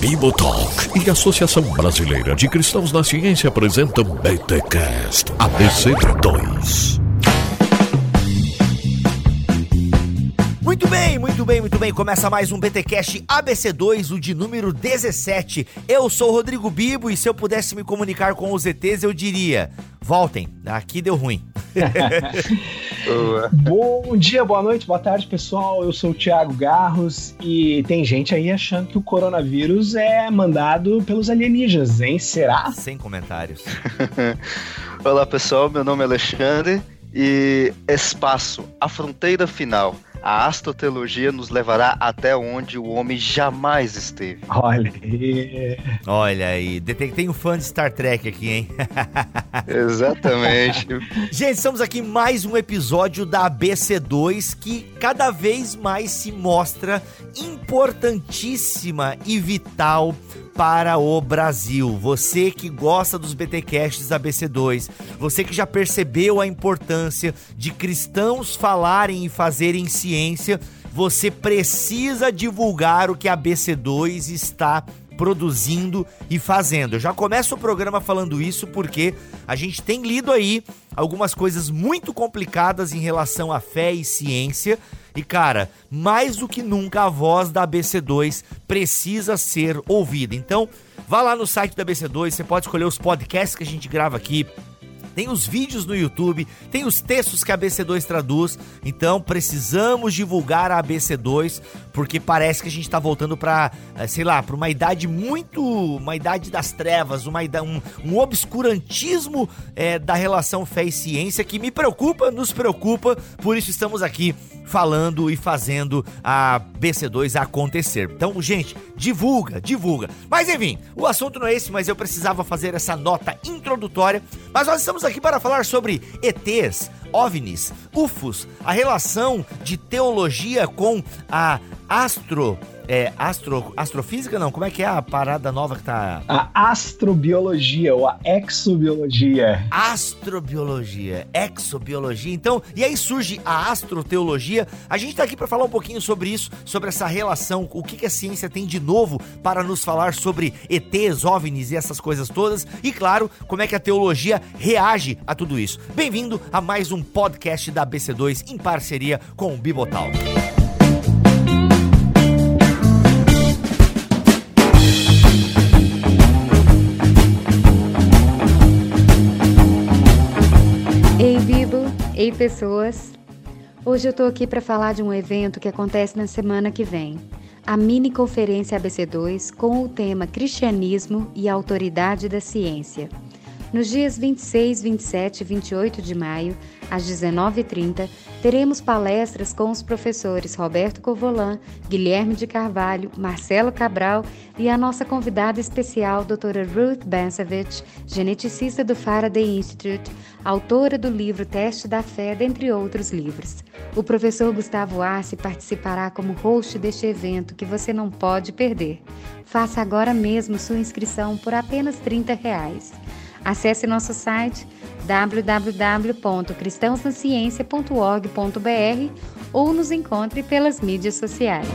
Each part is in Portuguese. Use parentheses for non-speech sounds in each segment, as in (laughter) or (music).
Bibotalk e Associação Brasileira de Cristãos na Ciência apresentam BTCast ABC2. Muito bem, muito bem, muito bem. Começa mais um BTcast ABC2, o de número 17. Eu sou o Rodrigo Bibo e se eu pudesse me comunicar com os ETs, eu diria: voltem, aqui deu ruim. (laughs) Bom dia, boa noite, boa tarde, pessoal. Eu sou o Thiago Garros e tem gente aí achando que o coronavírus é mandado pelos alienígenas, hein? Será? Sem comentários. (laughs) Olá, pessoal. Meu nome é Alexandre e espaço, a fronteira final a astroteologia nos levará até onde o homem jamais esteve. Olha aí. Olha aí. Tem um fã de Star Trek aqui, hein? (laughs) Exatamente. Gente, estamos aqui em mais um episódio da ABC2 que cada vez mais se mostra importantíssima e vital para o Brasil. Você que gosta dos BTcasts ABC2, você que já percebeu a importância de cristãos falarem e fazerem ciência, você precisa divulgar o que a ABC2 está produzindo e fazendo. Eu já começo o programa falando isso porque a gente tem lido aí algumas coisas muito complicadas em relação à fé e ciência. E cara, mais do que nunca a voz da ABC2 precisa ser ouvida. Então, vá lá no site da ABC2, você pode escolher os podcasts que a gente grava aqui tem os vídeos no YouTube, tem os textos que a ABC2 traduz. Então precisamos divulgar a ABC2 porque parece que a gente está voltando para, eh, sei lá, para uma idade muito, uma idade das trevas, uma um, um obscurantismo é, da relação fé e ciência que me preocupa, nos preocupa. Por isso estamos aqui falando e fazendo a BC2 acontecer. Então, gente, divulga, divulga. Mas enfim, o assunto não é esse, mas eu precisava fazer essa nota introdutória. Mas nós estamos aqui para falar sobre ETs, OVNIs, UFOs, a relação de teologia com a astro é, astro, astrofísica não, como é que é a parada nova que tá? A astrobiologia ou a exobiologia. Astrobiologia, exobiologia. Então, e aí surge a astroteologia. A gente tá aqui para falar um pouquinho sobre isso, sobre essa relação, o que, que a ciência tem de novo para nos falar sobre ETs, OVNIs e essas coisas todas. E claro, como é que a teologia reage a tudo isso. Bem-vindo a mais um podcast da BC2 em parceria com o Bibotal. Ei, pessoas! Hoje eu tô aqui para falar de um evento que acontece na semana que vem. A mini conferência ABC2 com o tema Cristianismo e Autoridade da Ciência. Nos dias 26, 27 e 28 de maio, às 19h30, teremos palestras com os professores Roberto Covolan, Guilherme de Carvalho, Marcelo Cabral e a nossa convidada especial, doutora Ruth Bansevich, geneticista do Faraday Institute, autora do livro Teste da Fé, dentre outros livros. O professor Gustavo Arce participará como host deste evento que você não pode perder. Faça agora mesmo sua inscrição por apenas 30 reais. Acesse nosso site www.cristãosnaciencia.org.br ou nos encontre pelas mídias sociais.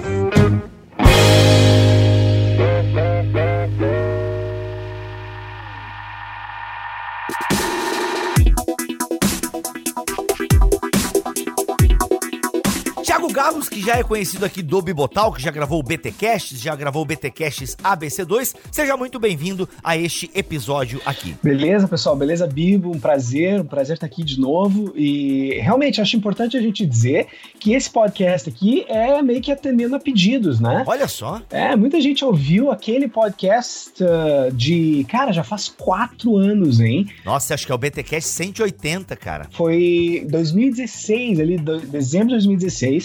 Carlos, que já é conhecido aqui do Bibotal, que já gravou o BTcasts, já gravou o BTcasts ABC2. Seja muito bem-vindo a este episódio aqui. Beleza, pessoal? Beleza, Bibo? Um prazer, um prazer estar aqui de novo. E realmente acho importante a gente dizer que esse podcast aqui é meio que atendendo a pedidos, né? Olha só. É, muita gente ouviu aquele podcast uh, de, cara, já faz quatro anos, hein? Nossa, acho que é o BTcast 180, cara. Foi 2016, ali, dezembro de 2016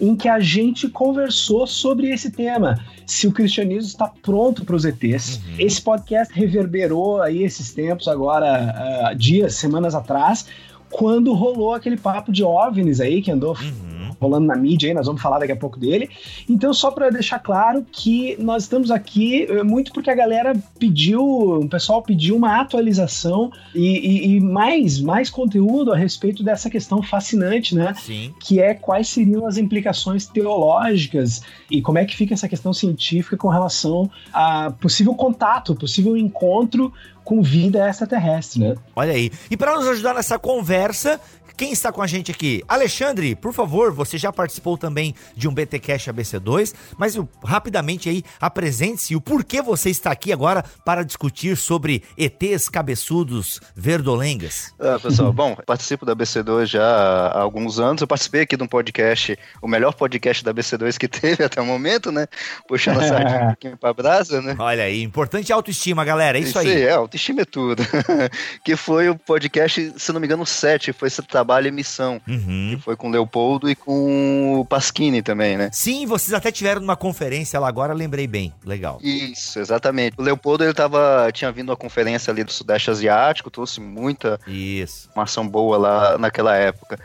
em que a gente conversou sobre esse tema. Se o cristianismo está pronto para os ETs. Uhum. Esse podcast reverberou aí esses tempos, agora, uh, dias, semanas atrás, quando rolou aquele papo de OVNIs aí, que andou. Uhum rolando na mídia aí, nós vamos falar daqui a pouco dele. Então, só para deixar claro que nós estamos aqui eh, muito porque a galera pediu, o pessoal pediu uma atualização e, e, e mais, mais conteúdo a respeito dessa questão fascinante, né? Sim. Que é quais seriam as implicações teológicas e como é que fica essa questão científica com relação a possível contato, possível encontro com vida extraterrestre, né? Olha aí. E para nos ajudar nessa conversa, quem está com a gente aqui? Alexandre, por favor, você já participou também de um BT Cash ABC2, mas rapidamente aí apresente-se o porquê você está aqui agora para discutir sobre ETs cabeçudos verdolengas. Ah, pessoal, bom, participo da ABC2 já há alguns anos. Eu participei aqui de um podcast, o melhor podcast da ABC2 que (laughs) teve até o momento, né? Puxando a sardinha um pouquinho pra brasa, né? Olha aí, importante autoestima, galera. É isso, isso aí. É, autoestima tudo. (laughs) que foi o podcast, se não me engano, 7, foi esse Trabalho e Missão. Uhum. Que foi com o Leopoldo e com o Pasquini também, né? Sim, vocês até tiveram uma conferência lá agora, lembrei bem. Legal. Isso, exatamente. O Leopoldo, ele tava, tinha vindo uma conferência ali do Sudeste Asiático, trouxe muita Isso. informação boa lá naquela época.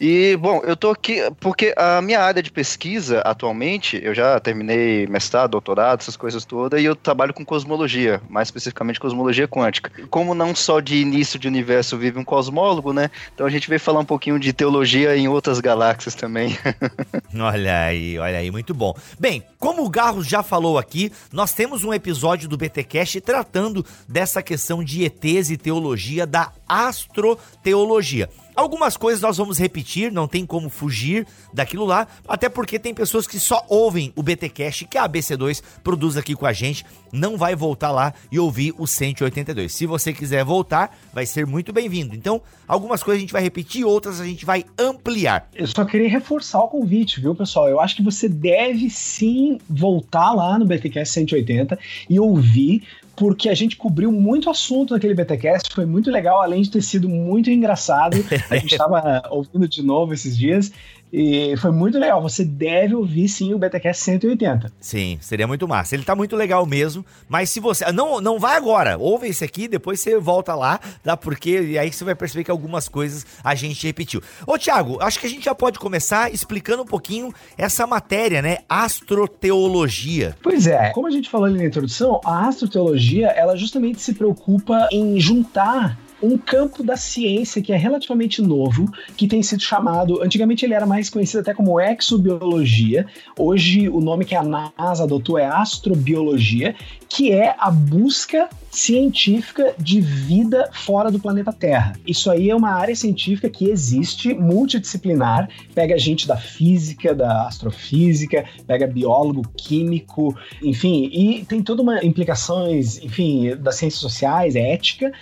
E, bom, eu tô aqui porque a minha área de pesquisa atualmente, eu já terminei mestrado, doutorado, essas coisas todas, e eu trabalho com cosmologia, mais especificamente cosmologia quântica. Como não só de início de universo vive um cosmólogo, né? Então a gente veio falar um pouquinho de teologia em outras galáxias também. (laughs) olha aí, olha aí, muito bom. Bem, como o Garros já falou aqui, nós temos um episódio do BTcast tratando dessa questão de ETs e teologia da astroteologia. Algumas coisas nós vamos repetir, não tem como fugir daquilo lá, até porque tem pessoas que só ouvem o BTcast que a ABC2 produz aqui com a gente, não vai voltar lá e ouvir o 182. Se você quiser voltar, vai ser muito bem-vindo. Então, algumas coisas a gente vai repetir, outras a gente vai ampliar. Eu só queria reforçar o convite, viu, pessoal? Eu acho que você deve sim voltar lá no BTcast 180 e ouvir porque a gente cobriu muito assunto naquele BTcast, foi muito legal, além de ter sido muito engraçado. A gente (laughs) estava ouvindo de novo esses dias e foi muito legal. Você deve ouvir sim o BTcast 180. Sim, seria muito massa. Ele tá muito legal mesmo, mas se você não não vai agora, ouve esse aqui, depois você volta lá, dá porque e aí você vai perceber que algumas coisas a gente repetiu. Ô Thiago, acho que a gente já pode começar explicando um pouquinho essa matéria, né? Astroteologia. Pois é, como a gente falou ali na introdução, a astroteologia, ela justamente se preocupa em juntar um campo da ciência que é relativamente novo, que tem sido chamado, antigamente ele era mais conhecido até como exobiologia, hoje o nome que a NASA adotou é astrobiologia, que é a busca científica de vida fora do planeta Terra. Isso aí é uma área científica que existe, multidisciplinar, pega gente da física, da astrofísica, pega biólogo, químico, enfim, e tem toda uma implicações, enfim, das ciências sociais, ética.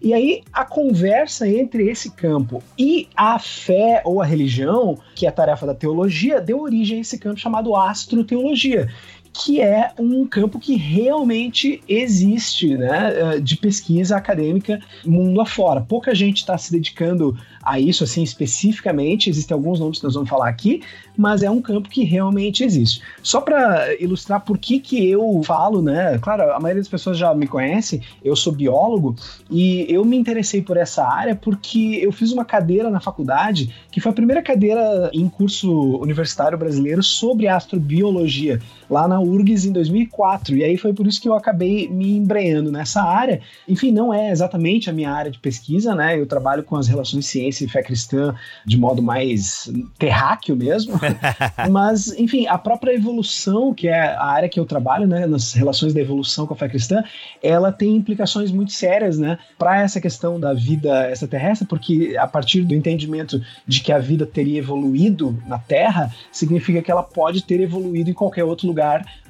E aí a conversa entre esse campo e a fé ou a religião, que é a tarefa da teologia, deu origem a esse campo chamado astroteologia que é um campo que realmente existe, né, eh, de pesquisa acadêmica mundo afora. Pouca gente está se dedicando a isso assim especificamente, existem alguns nomes que nós vamos falar aqui, mas é um campo que realmente existe. Só para ilustrar por que que eu falo, né, claro, a maioria das pessoas já me conhece, eu sou biólogo e eu me interessei por essa área porque eu fiz uma cadeira na faculdade, que foi a primeira cadeira em curso universitário brasileiro sobre astrobiologia, lá na URGS em 2004, e aí foi por isso que eu acabei me embreando nessa área. Enfim, não é exatamente a minha área de pesquisa, né? Eu trabalho com as relações ciência e fé cristã de modo mais terráqueo mesmo. (laughs) Mas, enfim, a própria evolução, que é a área que eu trabalho, né, nas relações da evolução com a fé cristã, ela tem implicações muito sérias, né, para essa questão da vida extraterrestre, porque a partir do entendimento de que a vida teria evoluído na Terra, significa que ela pode ter evoluído em qualquer outro lugar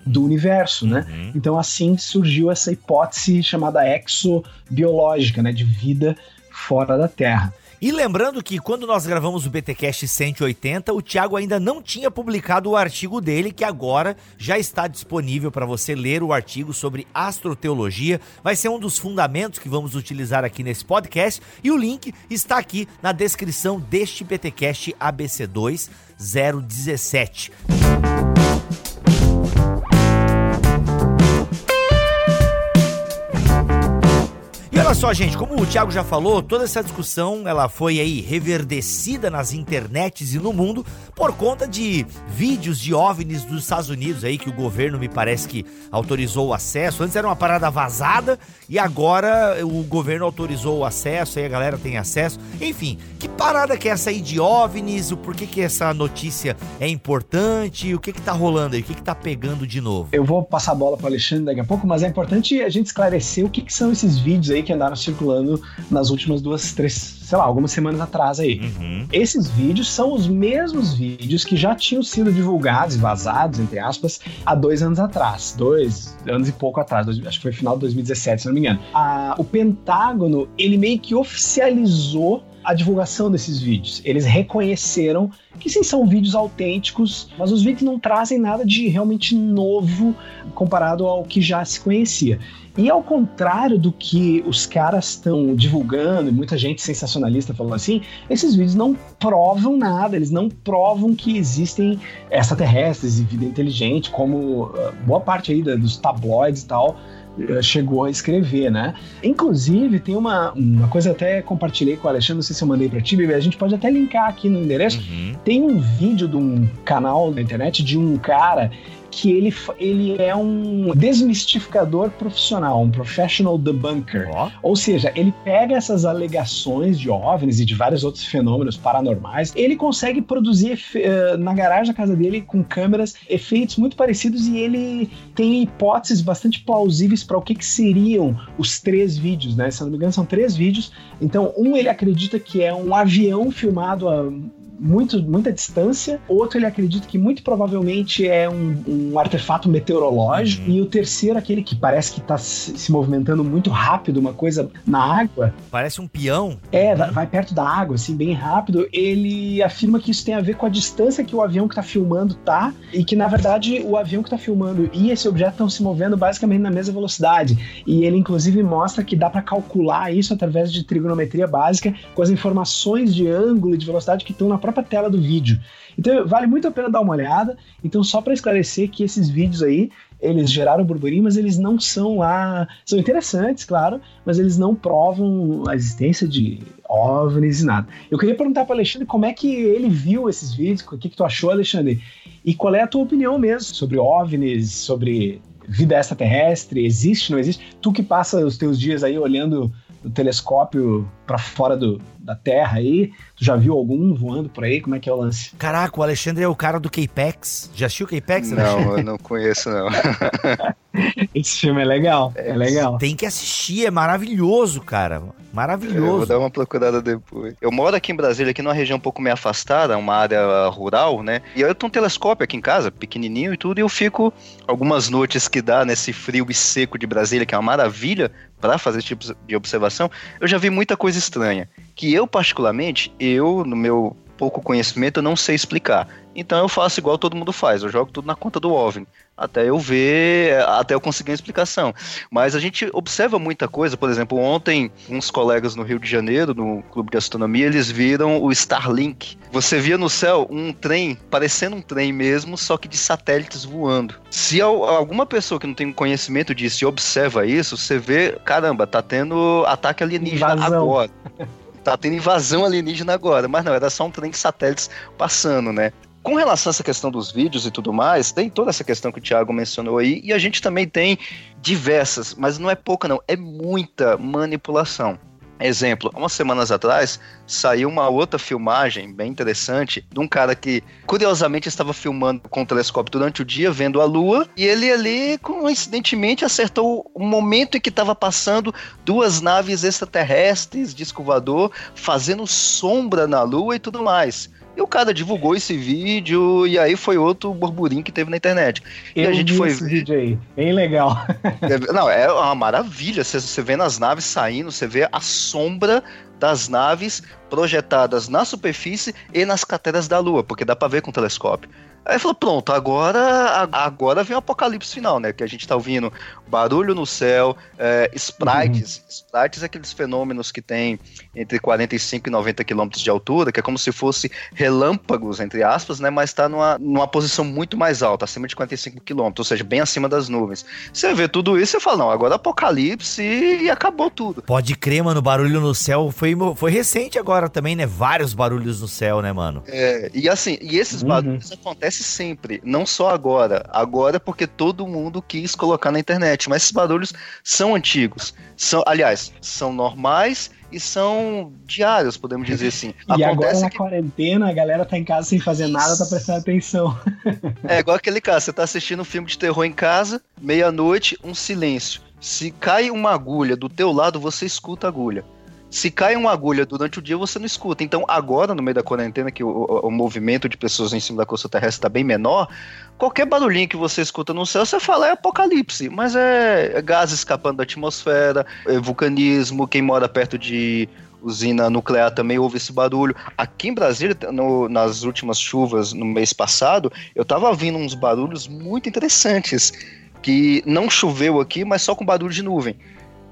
do universo, né? Uhum. Então assim surgiu essa hipótese chamada exobiológica, né, de vida fora da Terra. E lembrando que quando nós gravamos o BTcast 180, o Thiago ainda não tinha publicado o artigo dele, que agora já está disponível para você ler o artigo sobre astroteologia. Vai ser um dos fundamentos que vamos utilizar aqui nesse podcast e o link está aqui na descrição deste BTcast ABC2 017. olha só, gente, como o Thiago já falou, toda essa discussão ela foi aí reverdecida nas internets e no mundo por conta de vídeos de OVNIs dos Estados Unidos aí que o governo me parece que autorizou o acesso. Antes era uma parada vazada e agora o governo autorizou o acesso, aí a galera tem acesso. Enfim, que parada que é essa aí de OVNIs? O porquê que essa notícia é importante? O que que tá rolando aí? O que que tá pegando de novo? Eu vou passar a bola para Alexandre daqui a pouco, mas é importante a gente esclarecer o que, que são esses vídeos aí que andaram circulando nas últimas duas, três, sei lá, algumas semanas atrás aí. Uhum. Esses vídeos são os mesmos vídeos que já tinham sido divulgados e vazados, entre aspas, há dois anos atrás. Dois anos e pouco atrás, dois, acho que foi final de 2017, se não me engano. A, o Pentágono, ele meio que oficializou a divulgação desses vídeos. Eles reconheceram que sim, são vídeos autênticos, mas os vídeos não trazem nada de realmente novo comparado ao que já se conhecia. E ao contrário do que os caras estão divulgando, e muita gente sensacionalista falou assim, esses vídeos não provam nada, eles não provam que existem extraterrestres e vida inteligente, como uh, boa parte aí dos tabloides e tal uh, chegou a escrever, né? Inclusive, tem uma, uma coisa até compartilhei com o Alexandre, não sei se eu mandei pra ti, bebê, a gente pode até linkar aqui no endereço. Uhum. Tem um vídeo de um canal na internet de um cara que ele, ele é um desmistificador profissional, um professional debunker. Ó. Ou seja, ele pega essas alegações de OVNIs e de vários outros fenômenos paranormais, ele consegue produzir eh, na garagem da casa dele com câmeras efeitos muito parecidos e ele tem hipóteses bastante plausíveis para o que, que seriam os três vídeos, né? Se não me engano, são três vídeos. Então, um ele acredita que é um avião filmado a muito, muita distância, outro ele acredita que muito provavelmente é um, um artefato meteorológico, Uhum. e o terceiro, aquele que parece que está se, movimentando muito rápido, uma coisa na água, Parece um peão. é, vai, vai perto da água, assim, bem rápido. Ele afirma que isso tem a ver com a distância que o avião que tá filmando tá, e que na verdade o avião que tá filmando e esse objeto estão se movendo basicamente na mesma velocidade. E ele inclusive mostra que dá para calcular isso através de trigonometria básica com as informações de ângulo e de velocidade que estão na própria tela do vídeo. Então vale muito a pena dar uma olhada. Então só para esclarecer que esses vídeos aí eles geraram burburinho, mas eles não são lá. São interessantes, claro, mas eles não provam a existência de OVNIs e nada. Eu queria perguntar para Alexandre como é que ele viu esses vídeos, o que, que tu achou, Alexandre? E qual é a tua opinião mesmo sobre OVNIs, sobre vida extraterrestre? Existe, não existe? Tu que passa os teus dias aí olhando o telescópio para fora do, da Terra aí, tu já viu algum voando por aí? Como é que é o lance? Caraca, o Alexandre é o cara do K-Pex. Já assistiu o K-Pex? Não, eu não conheço, não. (laughs) Esse filme é legal, é legal. Tem que assistir, é maravilhoso, cara. Eu vou Maravilhoso. dar uma procurada depois. Eu moro aqui em Brasília, aqui numa região um pouco meio afastada, uma área rural, né? E aí eu tenho um telescópio aqui em casa, pequenininho e tudo, e eu fico algumas noites que dá nesse frio e seco de Brasília, que é uma maravilha para fazer esse tipo de observação. Eu já vi muita coisa estranha, que eu particularmente, eu no meu pouco conhecimento, eu não sei explicar. Então eu faço igual todo mundo faz, eu jogo tudo na conta do OVNI. Até eu ver, até eu conseguir uma explicação. Mas a gente observa muita coisa, por exemplo, ontem uns colegas no Rio de Janeiro, no Clube de Astronomia, eles viram o Starlink. Você via no céu um trem, parecendo um trem mesmo, só que de satélites voando. Se al- alguma pessoa que não tem conhecimento disso e observa isso, você vê, caramba, tá tendo ataque alienígena Invasão. agora. (laughs) Tá tendo invasão alienígena agora, mas não, era só um trem de satélites passando, né? Com relação a essa questão dos vídeos e tudo mais, tem toda essa questão que o Thiago mencionou aí, e a gente também tem diversas, mas não é pouca não, é muita manipulação. Exemplo, umas semanas atrás saiu uma outra filmagem bem interessante de um cara que curiosamente estava filmando com o telescópio durante o dia, vendo a lua, e ele ali coincidentemente acertou o momento em que estava passando duas naves extraterrestres, disco voador, fazendo sombra na lua e tudo mais. E o cara divulgou esse vídeo e aí foi outro burburinho que teve na internet. E Eu a gente foi esse vídeo aí, bem legal. (laughs) é- Não, é uma maravilha. Você, você vê nas naves saindo, você vê a sombra das naves projetadas na superfície e nas crateras da Lua, porque dá para ver com o telescópio. Aí falou, pronto, agora agora vem o apocalipse final, né? Que a gente tá ouvindo barulho no céu, é, sprites. Uhum. Sprites é aqueles fenômenos que tem entre 45 e 90 quilômetros de altura, que é como se fosse relâmpagos, entre aspas, né? Mas tá numa, numa posição muito mais alta, acima de 45 quilômetros, ou seja, bem acima das nuvens. Você vê tudo isso e fala, não, agora apocalipse e, acabou tudo. Pode crer, mano, barulho no céu foi, foi recente agora também, né? Vários barulhos no céu, né, mano? É, e assim, e esses uhum. barulhos acontecem acontece sempre, não só agora. Agora é porque todo mundo quis colocar na internet, mas esses barulhos são antigos. São, aliás, são normais e são diários, podemos dizer assim. (laughs) e Acontece agora na que... quarentena, a galera tá em casa sem fazer nada, tá prestando atenção. (laughs) é igual aquele caso, você tá assistindo um filme de terror em casa, meia-noite, um silêncio. Se cai uma agulha do teu lado, você escuta a agulha. Se cai uma agulha durante o dia, você não escuta. Então, agora, no meio da quarentena, que o, o, movimento de pessoas em cima da costa terrestre está bem menor, qualquer barulhinho que você escuta no céu, você fala é apocalipse. Mas é, é gás escapando da atmosfera, é vulcanismo, quem mora perto de usina nuclear também ouve esse barulho. Aqui em Brasília, no, nas últimas chuvas no mês passado, eu tava ouvindo uns barulhos muito interessantes. Que não choveu aqui, mas só com barulho de nuvem.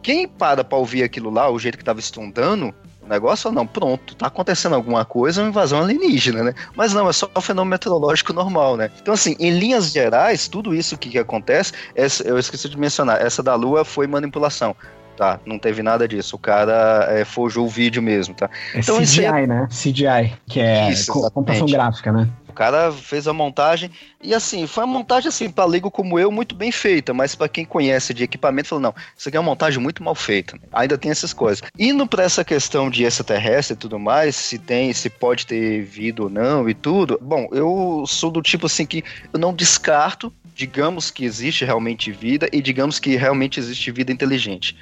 Quem para pra ouvir aquilo lá, o jeito que tava estundando, o negócio, fala, não, pronto, tá acontecendo alguma coisa, uma invasão alienígena, né? Mas não, é só um fenômeno meteorológico normal, né? Então, assim, em linhas gerais, tudo isso que, que acontece, essa, eu esqueci de mencionar, essa da Lua foi manipulação. Tá, não teve nada disso. O cara é, forjou o vídeo mesmo, tá? É então, CGI, é... né? CGI, que é isso, computação gráfica, né? O cara fez a montagem e assim, foi uma montagem assim para leigo como eu muito bem feita, mas para quem conhece de equipamento falou não, isso aqui é uma montagem muito mal feita. Ainda tem essas coisas. Indo para essa questão de extraterrestre e tudo mais, se tem, se pode ter vida ou não e tudo. Bom, eu sou do tipo assim que eu não descarto, digamos que existe realmente vida e digamos que realmente existe vida inteligente.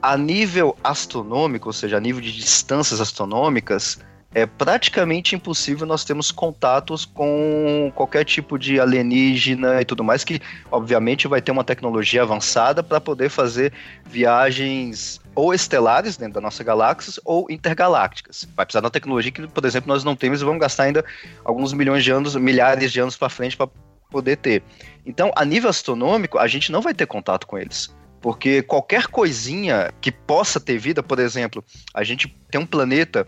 A nível astronômico, ou seja, a nível de distâncias astronômicas, é praticamente impossível nós termos contatos com qualquer tipo de alienígena e tudo mais, que obviamente vai ter uma tecnologia avançada para poder fazer viagens ou estelares dentro da nossa galáxia ou intergalácticas. Vai precisar de uma tecnologia que, por exemplo, nós não temos e vamos gastar ainda alguns milhões de anos, milhares de anos para frente para poder ter. Então, a nível astronômico, a gente não vai ter contato com eles. Porque qualquer coisinha que possa ter vida, por exemplo, a gente tem um planeta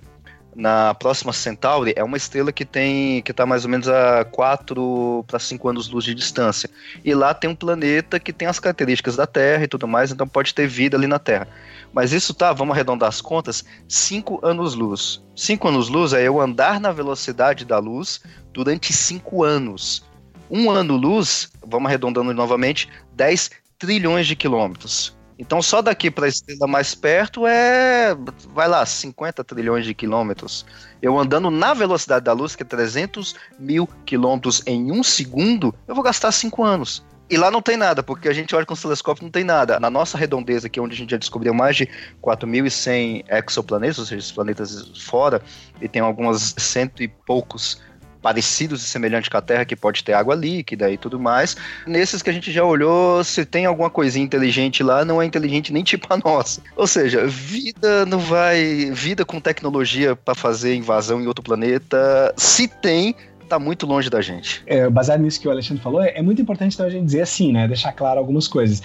na próxima Centauri é uma estrela que tem que está mais ou menos a 4 para 5 anos luz de distância. E lá tem um planeta que tem as características da Terra e tudo mais, então pode ter vida ali na Terra. Mas isso tá, vamos arredondar as contas, 5 anos luz. 5 anos luz é eu andar na velocidade da luz durante 5 anos. Um ano luz, vamos arredondando novamente, 10 trilhões de quilômetros. Então só daqui para a estrela mais perto é, vai lá, 50 trilhões de quilômetros. Eu andando na velocidade da luz, que é 300 mil quilômetros em um segundo, eu vou gastar 5 anos. E lá não tem nada, porque a gente olha com os telescópios não tem nada. Na nossa redondeza aqui, onde a gente já descobriu mais de 4.100 exoplanetas, ou seja, planetas fora, e tem algumas cento e poucos parecidos e semelhantes com a Terra, que pode ter água líquida e tudo mais. Nesses que a gente já olhou, se tem alguma coisinha inteligente lá, não é inteligente nem tipo a nossa. Ou seja, vida não vai. Vida com tecnologia para fazer invasão em outro planeta, se tem, tá muito longe da gente. É, baseado nisso que o Alexandre falou, é, é muito importante então a gente dizer assim, né? Deixar claro algumas coisas.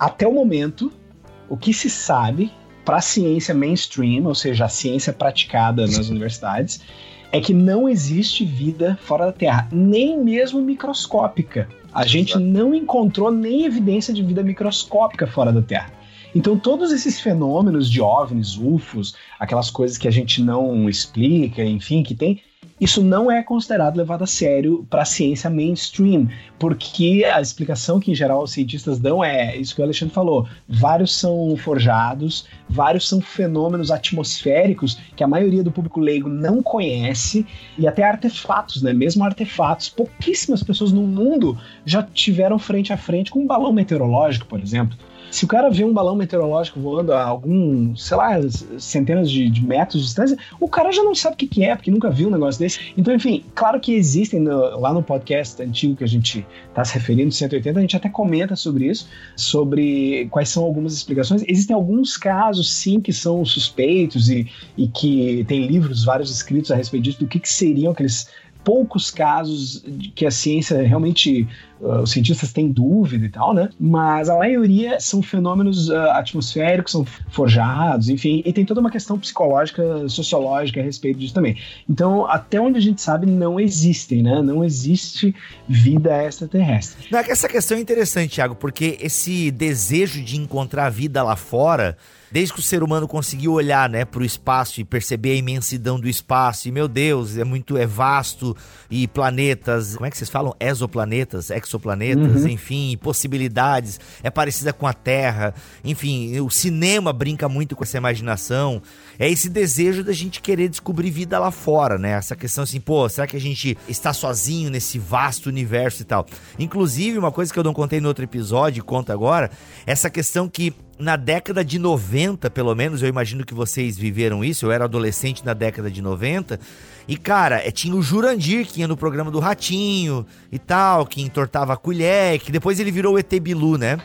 Até o momento, o que se sabe para a ciência mainstream, ou seja, a ciência praticada nas (laughs) universidades, é que não existe vida fora da Terra, nem mesmo microscópica. A gente não encontrou nem evidência de vida microscópica fora da Terra. Então, todos esses fenômenos de OVNIs, UFOs, aquelas coisas que a gente não explica, enfim, que tem, isso não é considerado levado a sério para a ciência mainstream, porque a explicação que em geral os cientistas dão é isso que o Alexandre falou: vários são forjados, vários são fenômenos atmosféricos que a maioria do público leigo não conhece, e até artefatos, né? Mesmo artefatos, pouquíssimas pessoas no mundo já tiveram frente a frente com um balão meteorológico, por exemplo. Se o cara vê um balão meteorológico voando a alguns, sei lá, centenas de, de, metros de distância, o cara já não sabe o que, que é, porque nunca viu um negócio desse 2016. Então, enfim, claro que existem no, lá no podcast antigo que a gente está se referindo, 180, a gente até comenta sobre isso, sobre quais são algumas explicações. Existem alguns casos, sim, que são suspeitos e, e que tem livros vários escritos a respeito disso, do que, que seriam aqueles poucos casos que a ciência realmente, uh, os cientistas têm dúvida e tal, né? Mas a maioria são fenômenos uh, atmosféricos, são forjados, enfim, e tem toda uma questão psicológica, sociológica a respeito disso também. Então, até onde a gente sabe, não existem, né? Não existe vida extraterrestre. Essa questão é interessante, Thiago, porque esse desejo de encontrar vida lá fora desde que o ser humano conseguiu olhar, né, para o espaço e perceber a imensidão do espaço, e meu Deus, é muito é vasto e planetas, como é que vocês falam? Exoplanetas, exoplanetas, uhum. enfim, possibilidades, é parecida com a Terra, enfim, o cinema brinca muito com essa imaginação. É esse desejo da gente querer descobrir vida lá fora, né? Essa questão assim, pô, será que a gente está sozinho nesse vasto universo e tal? Inclusive, uma coisa que eu não contei no outro episódio, conta agora, essa questão que na década de 90, pelo menos, eu imagino que vocês viveram isso, eu era adolescente na década de 90, e cara, é, tinha o Jurandir que ia no programa do Ratinho e tal, que entortava a colher, que depois ele virou o ET Bilu, né?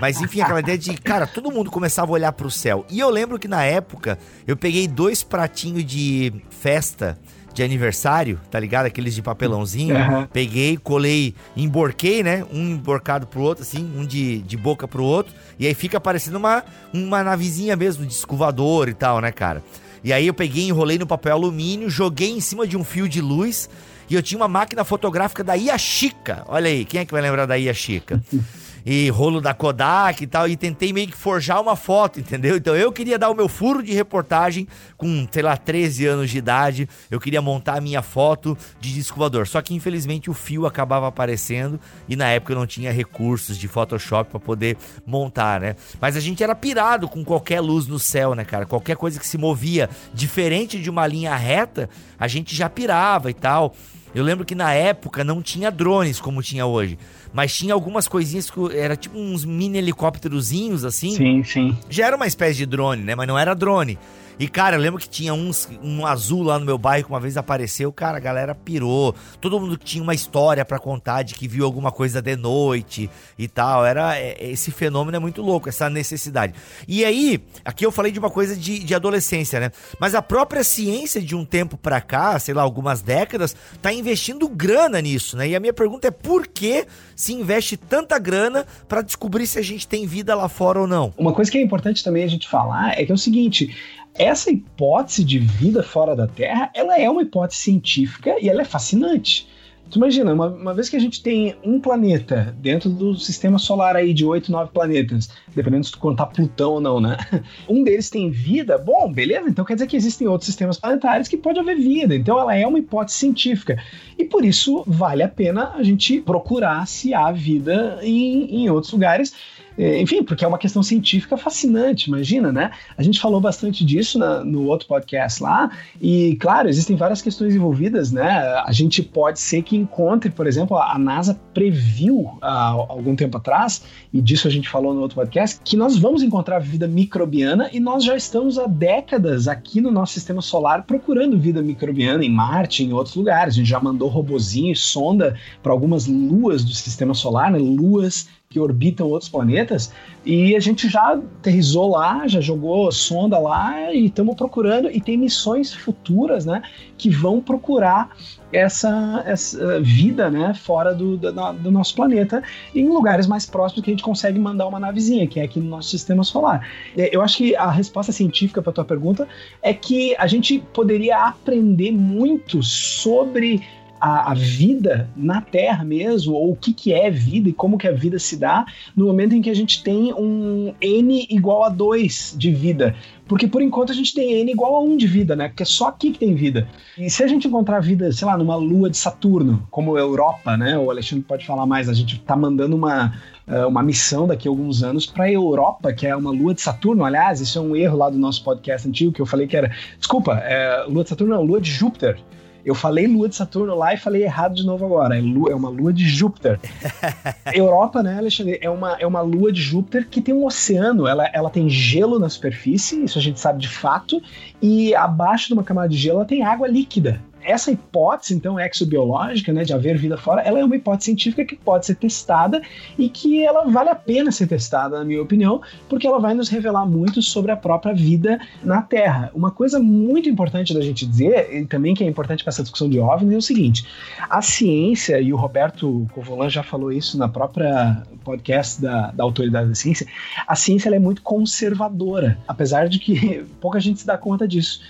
Mas enfim, aquela ideia de, cara, todo mundo começava a olhar pro céu. E eu lembro que na época eu peguei dois pratinhos de festa de aniversário, tá ligado? Aqueles de papelãozinho. Uhum. Peguei, colei, emborquei, né? Um emborcado pro outro, assim, um de, de boca pro outro. E aí fica parecendo uma, uma navezinha mesmo, de escovador e tal, né, cara? E aí eu peguei, enrolei no papel alumínio, joguei em cima de um fio de luz. E eu tinha uma máquina fotográfica da Iashica. Olha aí, quem é que vai lembrar da Iashica? (laughs) e rolo da Kodak e tal, e tentei meio que forjar uma foto, entendeu? Então eu queria dar o meu furo de reportagem com, sei lá, 13 anos de idade, eu queria montar a minha foto de descovador. Só que infelizmente o fio acabava aparecendo e na época eu não tinha recursos de Photoshop para poder montar, né? Mas a gente era pirado com qualquer luz no céu, né, cara? Qualquer coisa que se movia diferente de uma linha reta, a gente já pirava e tal. Eu lembro que na época não tinha drones como tinha hoje. Mas tinha algumas coisinhas que era tipo uns mini helicópterozinhos assim. Sim, sim. Já era uma espécie de drone, né? Mas não era drone. E, cara, eu lembro que tinha uns, um azul lá no meu bairro que uma vez apareceu, cara, a galera pirou. Todo mundo tinha uma história para contar de que viu alguma coisa de noite e tal. Era é, Esse fenômeno é muito louco, essa necessidade. E aí, aqui eu falei de uma coisa de, de adolescência, né? Mas a própria ciência de um tempo pra cá, sei lá, algumas décadas, tá investindo grana nisso, né? E a minha pergunta é por que se investe tanta grana para descobrir se a gente tem vida lá fora ou não? Uma coisa que é importante também a gente falar é que é o seguinte: essa hipótese de vida fora da Terra, ela é uma hipótese científica e ela é fascinante. Tu imagina, uma, uma, vez que a gente tem um planeta dentro do sistema solar aí de oito, nove planetas, dependendo se tu contar Plutão ou não, né? (laughs) Um deles tem vida, bom, beleza, então quer dizer que existem outros sistemas planetários que pode haver vida. Então ela é uma hipótese científica. E por isso vale a pena a gente procurar se há vida em, em outros lugares enfim, porque é uma questão científica fascinante, imagina, né? A gente falou bastante disso na, no outro podcast lá, e claro, existem várias questões envolvidas, né? A gente pode ser que encontre, por exemplo, a NASA previu há algum tempo atrás, e disso a gente falou no outro podcast, que nós vamos encontrar vida microbiana e nós já estamos há décadas aqui no nosso sistema solar procurando vida microbiana em Marte, em outros lugares. A gente já mandou robozinho e sonda para algumas luas do sistema solar, né? Luas que orbitam outros planetas, e a gente já aterrizou lá, já jogou sonda lá e estamos procurando, e tem missões futuras, né, que vão procurar essa, essa vida, né, fora do, do, do, nosso planeta, em lugares mais próximos que a gente consegue mandar uma navezinha, que é aqui no nosso sistema solar. Eu acho que a resposta científica para tua pergunta é que a gente poderia aprender muito sobre a, a, vida na Terra mesmo, ou o que, que é vida e como que a vida se dá, no momento em que a gente tem um N igual a 2 de vida. Porque por enquanto a gente tem N igual a 1 de vida, né? Porque é só aqui que tem vida. E se a gente encontrar vida, sei lá, numa lua de Saturno, como Europa, né? O Alexandre pode falar mais, a gente tá mandando uma, eh, uma missão daqui a alguns anos para a Europa, que é uma lua de Saturno. Aliás, isso é um erro lá do nosso podcast antigo, que eu falei que era. Desculpa, é, lua de Saturno não, lua de Júpiter. Eu falei lua de Saturno lá e falei errado de novo agora. É, lua, é uma lua de Júpiter. (laughs) Europa, né, Alexandre, é uma, é uma lua de Júpiter que tem um oceano. Ela, ela tem gelo na superfície, isso a gente sabe de fato, e abaixo de uma camada de gelo ela tem água líquida. Essa hipótese, então, exobiológica, né, de haver vida fora, ela é uma hipótese científica que pode ser testada e que ela vale a pena ser testada, na minha opinião, porque ela vai nos revelar muito sobre a própria vida na Terra. Uma coisa muito importante da gente dizer, e também que é importante para essa discussão de OVNI, é o seguinte: a ciência, e o Roberto Covolan já falou isso na própria podcast da, da Autoridade da Ciência, a ciência é muito conservadora, apesar de que (laughs) pouca gente se dá conta disso.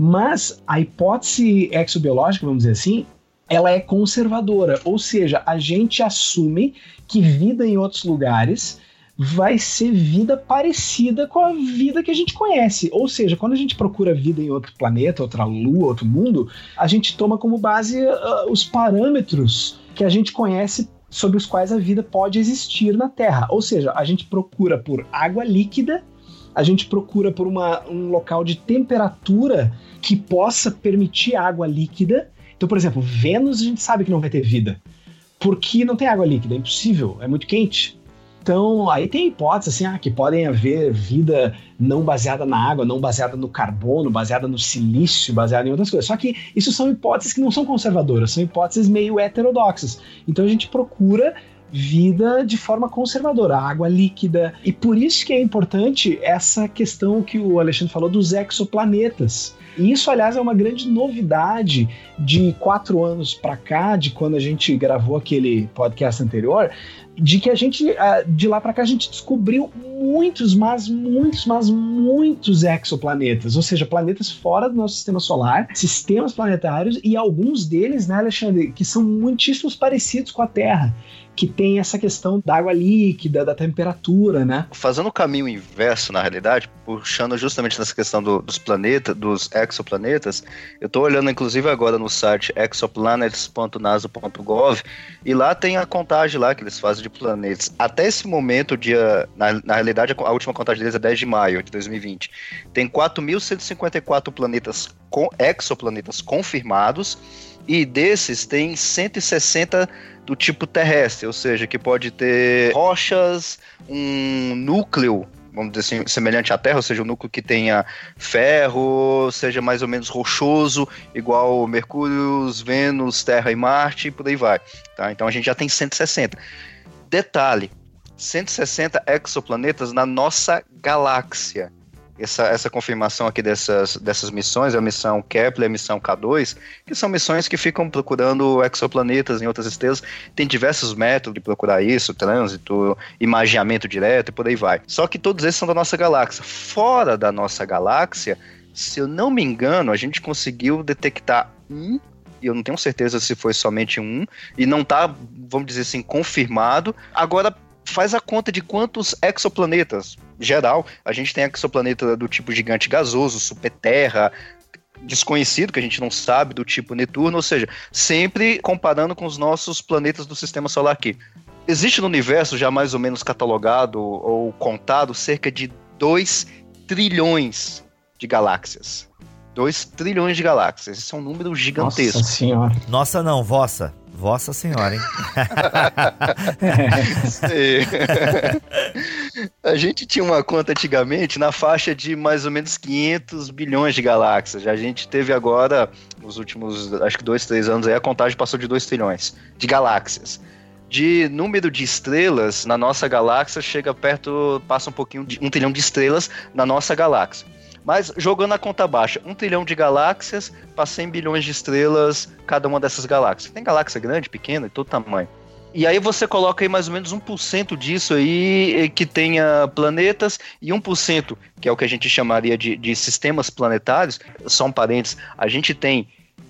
Mas a hipótese exobiológica, vamos dizer assim, ela é conservadora, ou seja, a gente assume que vida em outros lugares vai ser vida parecida com a vida que a gente conhece. Ou seja, quando a gente procura vida em outro planeta, outra lua, outro mundo, a gente toma como base uh, os parâmetros que a gente conhece sobre os quais a vida pode existir na Terra. Ou seja, a gente procura por água líquida, a gente procura por uma, um local de temperatura que possa permitir água líquida. Então, por exemplo, Vênus a gente sabe que não vai ter vida. Porque não tem água líquida, é impossível, é muito quente. Então, aí tem hipóteses assim, ah, que podem haver vida não baseada na água, não baseada no carbono, baseada no silício, baseada em outras coisas. Só que isso são hipóteses que não são conservadoras, são hipóteses meio heterodoxas. Então a gente procura vida de forma conservadora, água líquida. E por isso que é importante essa questão que o Alexandre falou dos exoplanetas. E isso, aliás, é uma grande novidade de quatro anos para cá, de quando a gente gravou aquele podcast anterior, de que a gente, ah, de lá para cá, a gente descobriu muitos, mas muitos, mas muitos exoplanetas, ou seja, planetas fora do nosso sistema solar, sistemas planetários, e alguns deles, né, Alexandre, que são muitíssimos parecidos com a Terra que tem essa questão da água líquida, da temperatura, né? Fazendo o caminho inverso, na realidade, puxando justamente nessa questão do, dos planetas, dos exoplanetas, eu estou olhando inclusive agora no site exoplanets.nasa.gov e lá tem a contagem lá que eles fazem de planetas. Até esse momento, dia, na, na realidade, a última contagem deles é 10 de maio de 2020. Tem 4.154 planetas com exoplanetas confirmados e desses tem 160 do tipo terrestre, ou seja, que pode ter rochas, um núcleo vamos dizer assim, semelhante à Terra, ou seja, um núcleo que tenha ferro, seja mais ou menos rochoso, igual Mercúrio, Vênus, Terra e Marte, e por aí vai. Tá? Então a gente já tem 160. Detalhe: 160 exoplanetas na nossa galáxia essa, essa confirmação aqui dessas, dessas missões, a missão Kepler e a missão K2, que são missões que ficam procurando exoplanetas em outras estrelas. Tem diversos métodos de procurar isso, trânsito, imagiamento direto e por aí vai. Só que todos esses são da nossa galáxia. Fora da nossa galáxia, se eu não me engano, a gente conseguiu detectar um e eu não tenho certeza se foi somente um, e não está, vamos dizer assim, confirmado. Agora, faz a conta de quantos exoplanetas, geral, a gente tem exoplaneta do tipo gigante gasoso, superterra, desconhecido, que a gente não sabe, do tipo Netuno, ou seja, sempre comparando com os nossos planetas do sistema solar aqui. Existe no universo já mais ou menos catalogado ou contado cerca de 2 trilhões de galáxias. 2 trilhões de galáxias. Esse é um número gigantesco. Nossa senhora. Nossa não, vossa. Vossa Senhora, hein? (laughs) a gente tinha uma conta antigamente na faixa de mais ou menos 500 bilhões de galáxias. A gente teve agora, nos últimos, acho que dois, três anos, aí a contagem passou de 2 trilhões de galáxias. De número de estrelas na nossa galáxia chega perto, passa um pouquinho de um trilhão de estrelas na nossa galáxia. Mas jogando a conta baixa, um trilhão de galáxias para 100 bilhões de estrelas cada uma dessas galáxias. Tem galáxia grande, pequena, de todo tamanho. E aí você coloca aí mais ou menos 1% disso aí que tenha planetas e 1%, que é o que a gente chamaria de, de sistemas planetários. Só um parênteses, a gente tem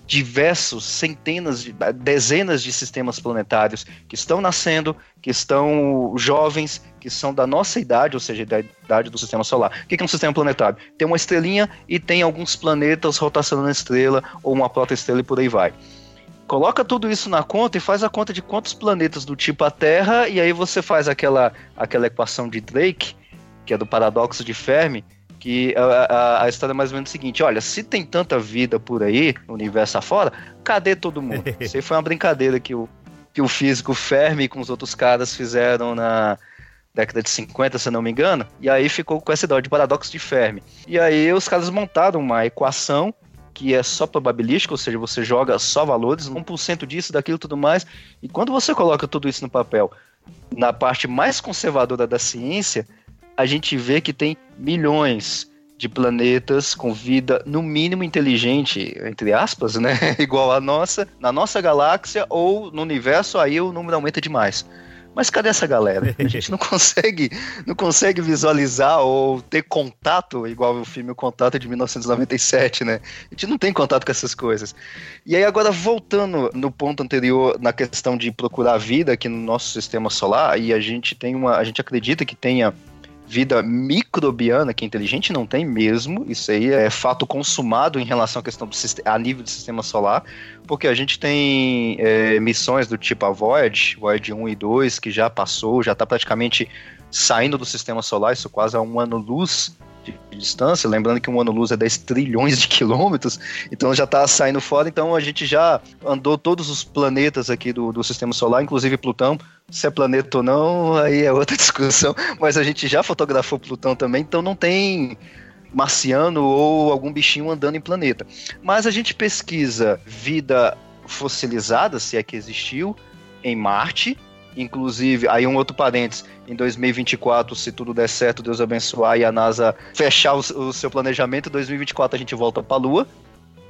diversos, centenas, de, dezenas de sistemas planetários que estão nascendo, que estão jovens, que são da nossa idade, ou seja, da idade do sistema solar. O que é um sistema planetário? Tem uma estrelinha e tem alguns planetas rotacionando a estrela, ou uma protoestrela e por aí vai. Coloca tudo isso na conta e faz a conta de quantos planetas do tipo a Terra, e aí você faz aquela, aquela equação de Drake, que é do paradoxo de Fermi, que a, a, a, história é mais ou menos o seguinte: olha, se tem tanta vida por aí, no universo afora, cadê todo mundo? (laughs) Isso aí foi uma brincadeira que o, que o físico Fermi com os outros caras fizeram na década de 50, se não me engano, e aí ficou com essa ideia de paradoxo de Fermi. E aí os caras montaram uma equação que é só probabilística, ou seja, você joga só valores, 1% disso, daquilo tudo mais. E quando você coloca tudo isso no papel, na parte mais conservadora da ciência, a gente vê que tem milhões de planetas com vida no mínimo inteligente, entre aspas, né, (laughs) igual a nossa, na nossa galáxia ou no universo, aí o número aumenta demais. Mas cadê essa galera? A (laughs) gente não consegue, não consegue visualizar ou ter contato, igual o filme O Contato de 1997, né? A gente não tem contato com essas coisas. E aí agora voltando no ponto anterior na questão de procurar vida aqui no nosso sistema solar, e a gente tem uma, a gente acredita que tenha vida microbiana, que inteligente não tem mesmo, isso aí é fato consumado em relação à questão do a nível do sistema solar, porque a gente tem é, missões do tipo a Voyager, Voyager 1 e 2, que já passou, já está praticamente saindo do sistema solar, isso quase a um ano-luz de distância, lembrando que um ano-luz é 10 trilhões de quilômetros, então já está saindo fora, então a gente já andou todos os planetas aqui do, do sistema solar, inclusive Plutão, se é planeta ou não, aí é outra (laughs) discussão. Mas a gente já fotografou Plutão também, então não tem marciano ou algum bichinho andando em planeta. Mas a gente pesquisa vida fossilizada, se é que existiu, em Marte. Inclusive, aí um outro parênteses, em 2024, se tudo der certo, Deus abençoar e a NASA fechar o, o seu planejamento, em 2024 a gente volta para a Lua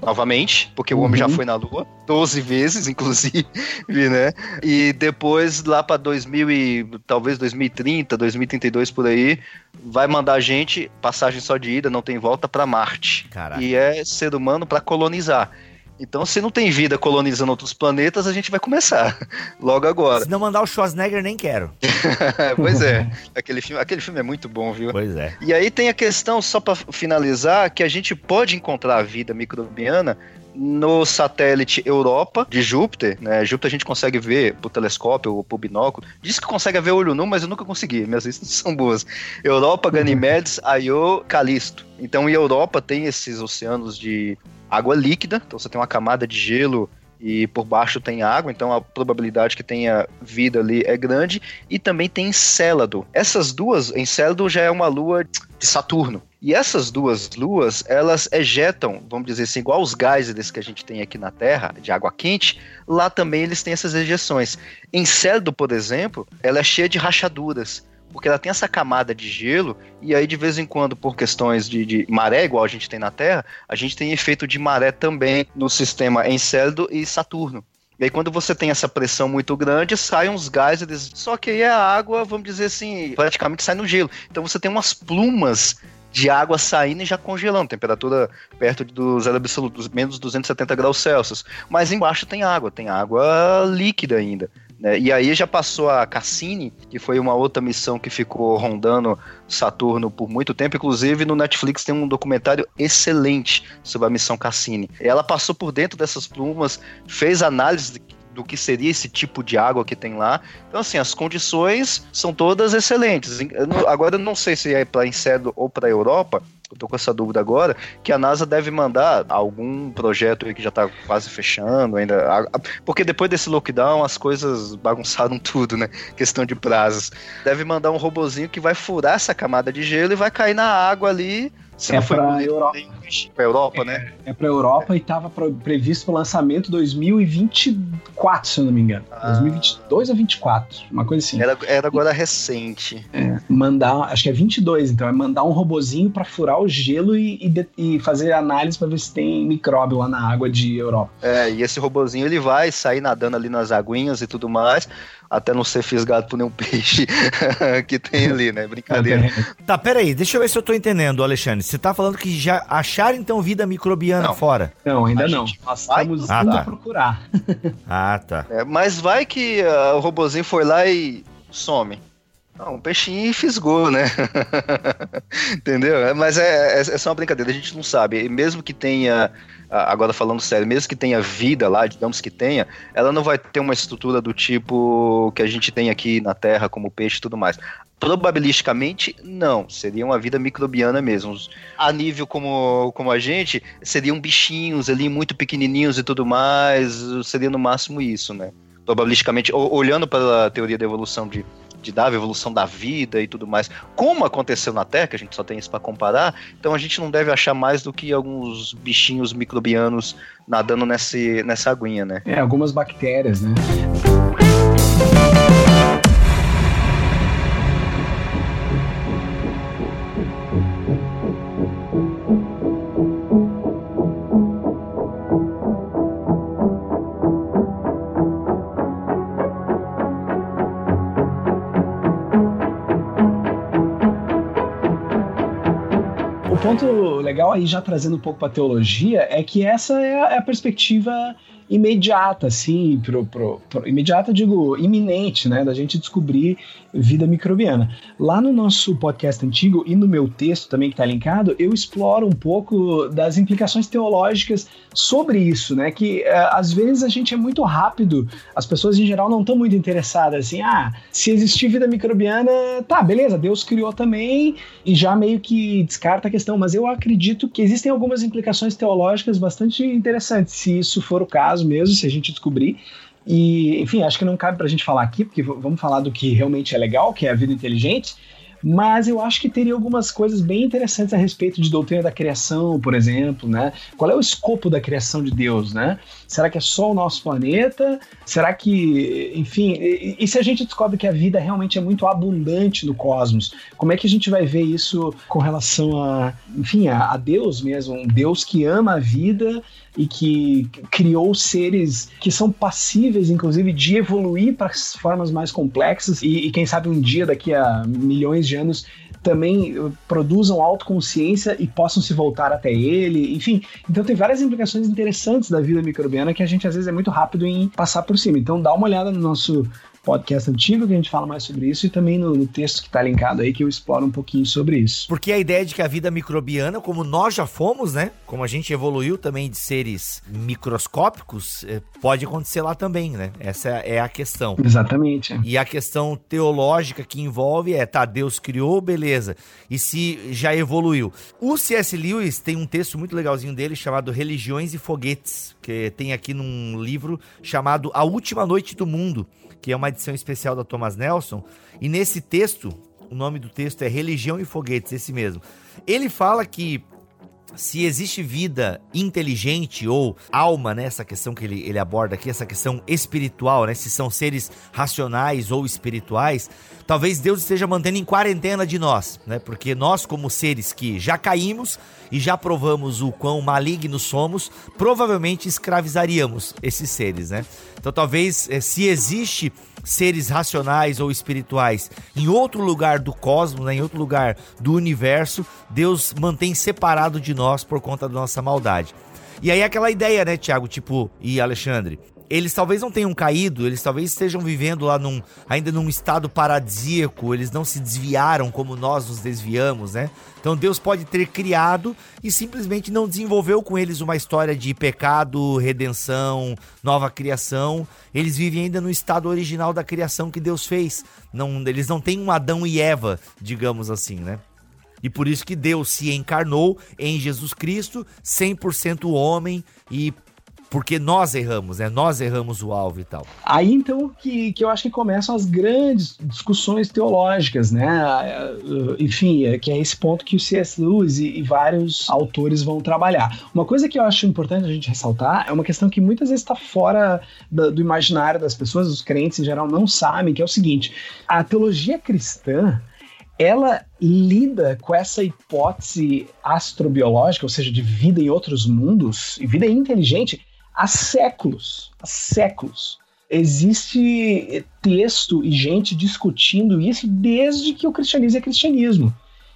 novamente, porque uhum. o homem já uhum. foi na Lua, 12 vezes, (laughs) inclusive, né? E depois, lá para 2000 e talvez 2030, 2032 por aí, vai mandar a gente, passagem só de ida, não tem volta, para Marte. Caraca. E é ser humano para colonizar. Então, se não tem vida colonizando outros planetas, a gente vai começar. (laughs) Logo agora. Se não mandar o Schwarzenegger, nem quero. (laughs) pois é. Aquele filme, aquele filme é muito bom, viu? Pois é. E aí tem a questão, só para finalizar, que a gente pode encontrar a vida microbiana no satélite Europa de Júpiter, né? Júpiter a gente consegue ver por telescópio ou por binóculo. Diz que consegue ver olho nu, mas eu nunca consegui. Minhas vistas (laughs) são boas. Europa, Ganymedes, Io, Calisto. Então, em Europa tem esses oceanos de água líquida, então você tem uma camada de gelo e por baixo tem água, então a probabilidade que tenha vida ali é grande, e também tem Encélado. Essas duas, Encélado já é uma lua de Saturno. E essas duas luas, elas ejetam, vamos dizer assim, igual os geysers que a gente tem aqui na Terra, de água quente, lá também eles têm essas ejeções. Encélado, por exemplo, ela é cheia de rachaduras porque ela tem essa camada de gelo, e aí de vez em quando, por questões de, de, maré, igual a gente tem na Terra, a gente tem efeito de maré também no sistema Encélado e Saturno. E aí, quando você tem essa pressão muito grande, saem uns geysers, só que aí a água, vamos dizer assim, praticamente sai no gelo. Então você tem umas plumas de água saindo e já congelando, temperatura perto do zero absoluto, menos 270 graus Celsius. Mas embaixo tem água, tem água líquida ainda. Né? E aí já passou a Cassini, que foi uma outra missão que ficou rondando Saturno por muito tempo. Inclusive no Netflix tem um documentário excelente sobre a missão Cassini. Ela passou por dentro dessas plumas, fez análise do que seria esse tipo de água que tem lá. Então, assim, as condições são todas excelentes. Agora, eu não sei se é para Encedo ou para Europa, eu tô com essa dúvida agora, que a NASA deve mandar algum projeto aí que já tá quase fechando ainda. Porque depois desse lockdown as coisas bagunçaram (laughs) tudo, né? Questão de prazos. Deve mandar um robozinho que vai furar essa camada de gelo e vai cair na água ali se é para Europa. Pra Europa, né? É, é para Europa é. e estava previsto o lançamento 2024, se eu não me engano. Ah. 2022 ou 24, uma coisa assim. Era, era agora recente. É, mandar, acho que é 22, então é mandar um robozinho para furar o gelo e, e, e fazer análise para ver se tem micróbio lá na água de Europa. É, e esse robozinho ele vai sair nadando ali nas aguinhas e tudo mais até não ser fisgado por nenhum peixe (laughs) que tem ali, né? Brincadeira. (laughs) Tá, peraí, deixa eu ver se eu tô entendendo, Alexandre. Você tá falando que já acharam então vida microbiana não. fora? Não, ainda não. Nós estamos ah, indo tá. procurar. (laughs) ah, tá. É, mas vai que uh, o robozinho foi lá e some. Não, um peixinho fisgou, né? Entendeu? É, mas é, é, é só uma brincadeira, a gente não sabe. E mesmo que tenha agora falando sério, mesmo que tenha vida lá, digamos que tenha, ela não vai ter uma estrutura do tipo que a gente tem aqui na Terra, como peixe e tudo mais. Probabilisticamente, não. Seria uma vida microbiana mesmo. A nível como, como a gente, seriam bichinhos ali muito pequenininhos e tudo mais. Seria no máximo isso, né? Probabilisticamente, olhando para a teoria da evolução de de Darwin, evolução da vida e tudo mais, como aconteceu na Terra, que a gente só tem isso para comparar, então a gente não deve achar mais do que alguns bichinhos microbianos nadando nesse, nessa aguinha, né? É, algumas bactérias, né? Aí, já trazendo um pouco para teologia, é que essa é a, é a perspectiva imediata, assim, pro, pro, pro, imediata, digo, iminente, né, da gente descobrir vida microbiana. Lá no nosso podcast antigo e no meu texto também que está linkado, eu exploro um pouco das implicações teológicas sobre isso, né, que uh, às vezes a gente é muito rápido, as pessoas em geral não estão muito interessadas, assim, ah, se existir vida microbiana, tá, beleza, Deus criou também e já meio que descarta a questão, mas eu acredito que existem algumas implicações teológicas bastante interessantes, se isso for o caso mesmo, se a gente descobrir. E, enfim, acho que não cabe para a gente falar aqui, porque vamos falar do que realmente é legal, que é a vida inteligente mas eu acho que teria algumas coisas bem interessantes a respeito de doutrina da criação, por exemplo, né? Qual é o escopo da criação de Deus, né? Será que é só o nosso planeta? Será que, enfim, e, e se a gente descobre que a vida realmente é muito abundante no cosmos, como é que a gente vai ver isso com relação a, enfim, a, a Deus mesmo, um Deus que ama a vida e que criou seres que são passíveis, inclusive, de evoluir para formas mais complexas e, e, quem sabe um dia, daqui a milhões de anos, também uh, produzam autoconsciência e possam se voltar até ele, enfim. Então tem várias implicações interessantes da vida microbiana que a gente às vezes é muito rápido em passar por cima. Então dá uma olhada no nosso podcast antigo que a gente fala mais sobre isso e também no, no texto que está linkado aí que eu exploro um pouquinho sobre isso. Porque a ideia de que a vida microbiana, como nós já fomos, né? Como a gente evoluiu também de seres microscópicos, eh, pode acontecer lá também, né? Essa é a questão. Exatamente. E a questão teológica que envolve é, tá, Deus criou, beleza. E se já evoluiu? O C.S. Lewis tem um texto muito legalzinho dele chamado Religiões e Foguetes, que tem aqui num livro chamado A Última Noite do Mundo que é uma edição especial da Thomas Nelson. E nesse texto, o nome do texto é Religião e Foguetes, esse mesmo. Ele fala que se existe vida inteligente ou alma, né, essa questão que ele, ele aborda aqui, essa questão espiritual, né, se são seres racionais ou espirituais, talvez Deus esteja mantendo em quarentena de nós, né, porque nós como seres que já caímos e já provamos o quão malignos somos, provavelmente escravizaríamos esses seres, né. Então talvez eh, se existe seres racionais ou espirituais em outro lugar do cosmos, né, em outro lugar do universo, Deus mantém separado de nós por conta da nossa maldade. E aí aquela ideia, né, Tiago, tipo, e Alexandre, eles talvez não tenham caído, eles talvez estejam vivendo lá num, ainda num estado paradisíaco, eles não se desviaram como nós nos desviamos, né? Então Deus pode ter criado e simplesmente não desenvolveu com eles uma história de pecado, redenção, nova criação. Eles vivem ainda no estado original da criação que Deus fez. Não, eles não têm um Adão e Eva, digamos assim, né? E por isso que Deus se encarnou em Jesus Cristo, 100% homem e porque nós erramos, né? Nós erramos o alvo e tal. Aí então que, que eu acho que começam as grandes discussões teológicas, né? Enfim, é, que é esse ponto que o C.S. Lewis e, e, vários autores vão trabalhar. Uma coisa que eu acho importante a gente ressaltar é uma questão que muitas vezes está fora do, do imaginário das pessoas, os crentes em geral não sabem, que é o seguinte: a teologia cristã ela lida com essa hipótese astrobiológica, ou seja, de vida em outros mundos, e vida inteligente, há séculos, há séculos. Existe texto e gente discutindo isso desde que o cristianismo é cristianismo.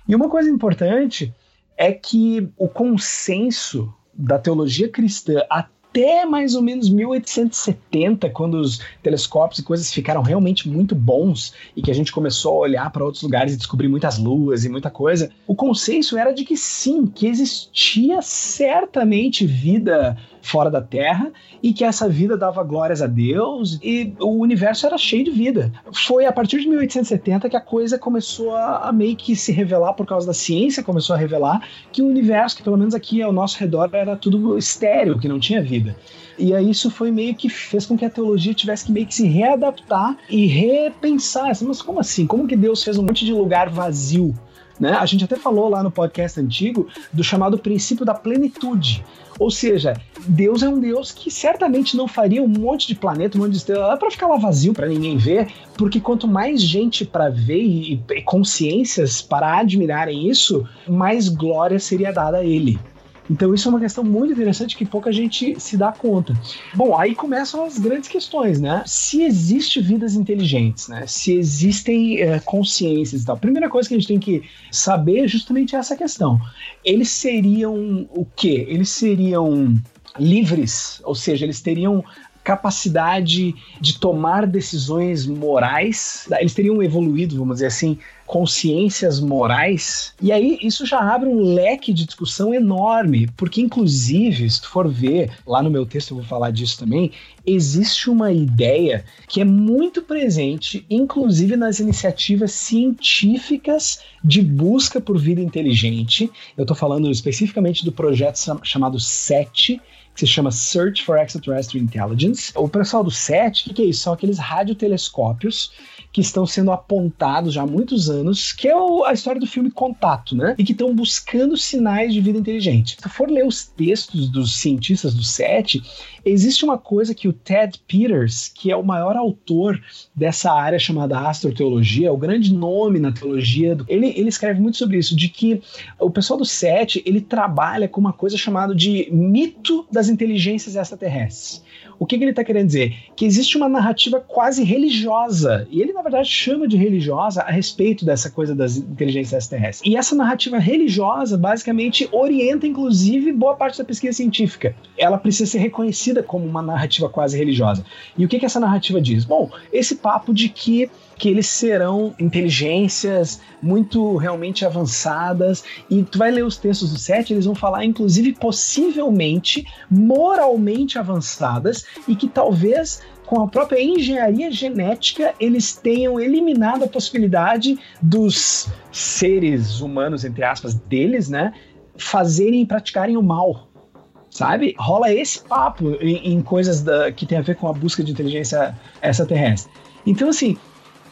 E uma coisa importante é que o consenso da teologia cristã até mais ou menos 1870, quando os telescópios e coisas ficaram realmente muito bons e que a gente começou a olhar para outros lugares e descobrir muitas luas e muita coisa, o consenso era de que sim, que existia certamente vida fora da Terra e que essa vida dava glórias a Deus e o universo era cheio de vida. Foi a partir de 1870 que a coisa começou a, a meio que se revelar por causa da ciência, começou a revelar que o universo, que pelo menos aqui ao nosso redor era tudo estéreo, que não tinha vida. E aí isso foi meio que fez com que a teologia tivesse que meio que se readaptar e repensar. Mas como assim? Como que Deus fez um monte de lugar vazio? Né? A gente até falou lá no podcast antigo do chamado princípio da plenitude. Ou seja, Deus é um Deus que certamente não faria um monte de planeta, um monte de estrela para ficar lá vazio para ninguém ver, porque quanto mais gente para ver e, e consciências para admirarem isso, mais glória seria dada a ele. Então isso é uma questão muito interessante que pouca gente se dá conta. Bom, aí começam as grandes questões, né? Se existe vidas inteligentes, né? Se existem é, consciências e tal. A primeira coisa que a gente tem que saber é justamente essa questão. Eles seriam o quê? Eles seriam livres, ou seja, eles teriam capacidade de tomar decisões morais, eles teriam evoluído, vamos dizer assim, consciências morais. E aí isso já abre um leque de discussão enorme, porque inclusive, se tu for ver, lá no meu texto eu vou falar disso também, existe uma ideia que é muito presente, inclusive nas iniciativas científicas de busca por vida inteligente. Eu estou falando especificamente do projeto chamado SET, que se chama Search for Extraterrestrial Intelligence. O pessoal do SET, o que, que é isso? São aqueles radiotelescópios que estão sendo apontados já há muitos anos, que é o, a história do filme Contato, né? E que estão buscando sinais de vida inteligente. Se for ler os textos dos cientistas do SET, existe uma coisa que o Ted Peters, que é o maior autor dessa área chamada astroteologia, o grande nome na teologia, do, ele, ele escreve muito sobre isso, de que o pessoal do SET, ele trabalha com uma coisa chamada de mito das inteligências extraterrestres. O que, que ele está querendo dizer? Que existe uma narrativa quase religiosa, e ele, na verdade, chama de religiosa a respeito dessa coisa das inteligências extraterrestres. E essa narrativa religiosa, basicamente, orienta, inclusive, boa parte da pesquisa científica. Ela precisa ser reconhecida como uma narrativa quase religiosa. E o que, que essa narrativa diz? Bom, esse papo de que que eles serão inteligências muito realmente avançadas e tu vai ler os textos do SET, eles vão falar inclusive possivelmente moralmente avançadas e que talvez com a própria engenharia genética, eles tenham eliminado a possibilidade dos seres humanos, entre aspas, deles, né, fazerem e praticarem o mal. Sabe? Rola esse papo em, em coisas da, que tem a ver com a busca de inteligência extraterrestre. Então, assim,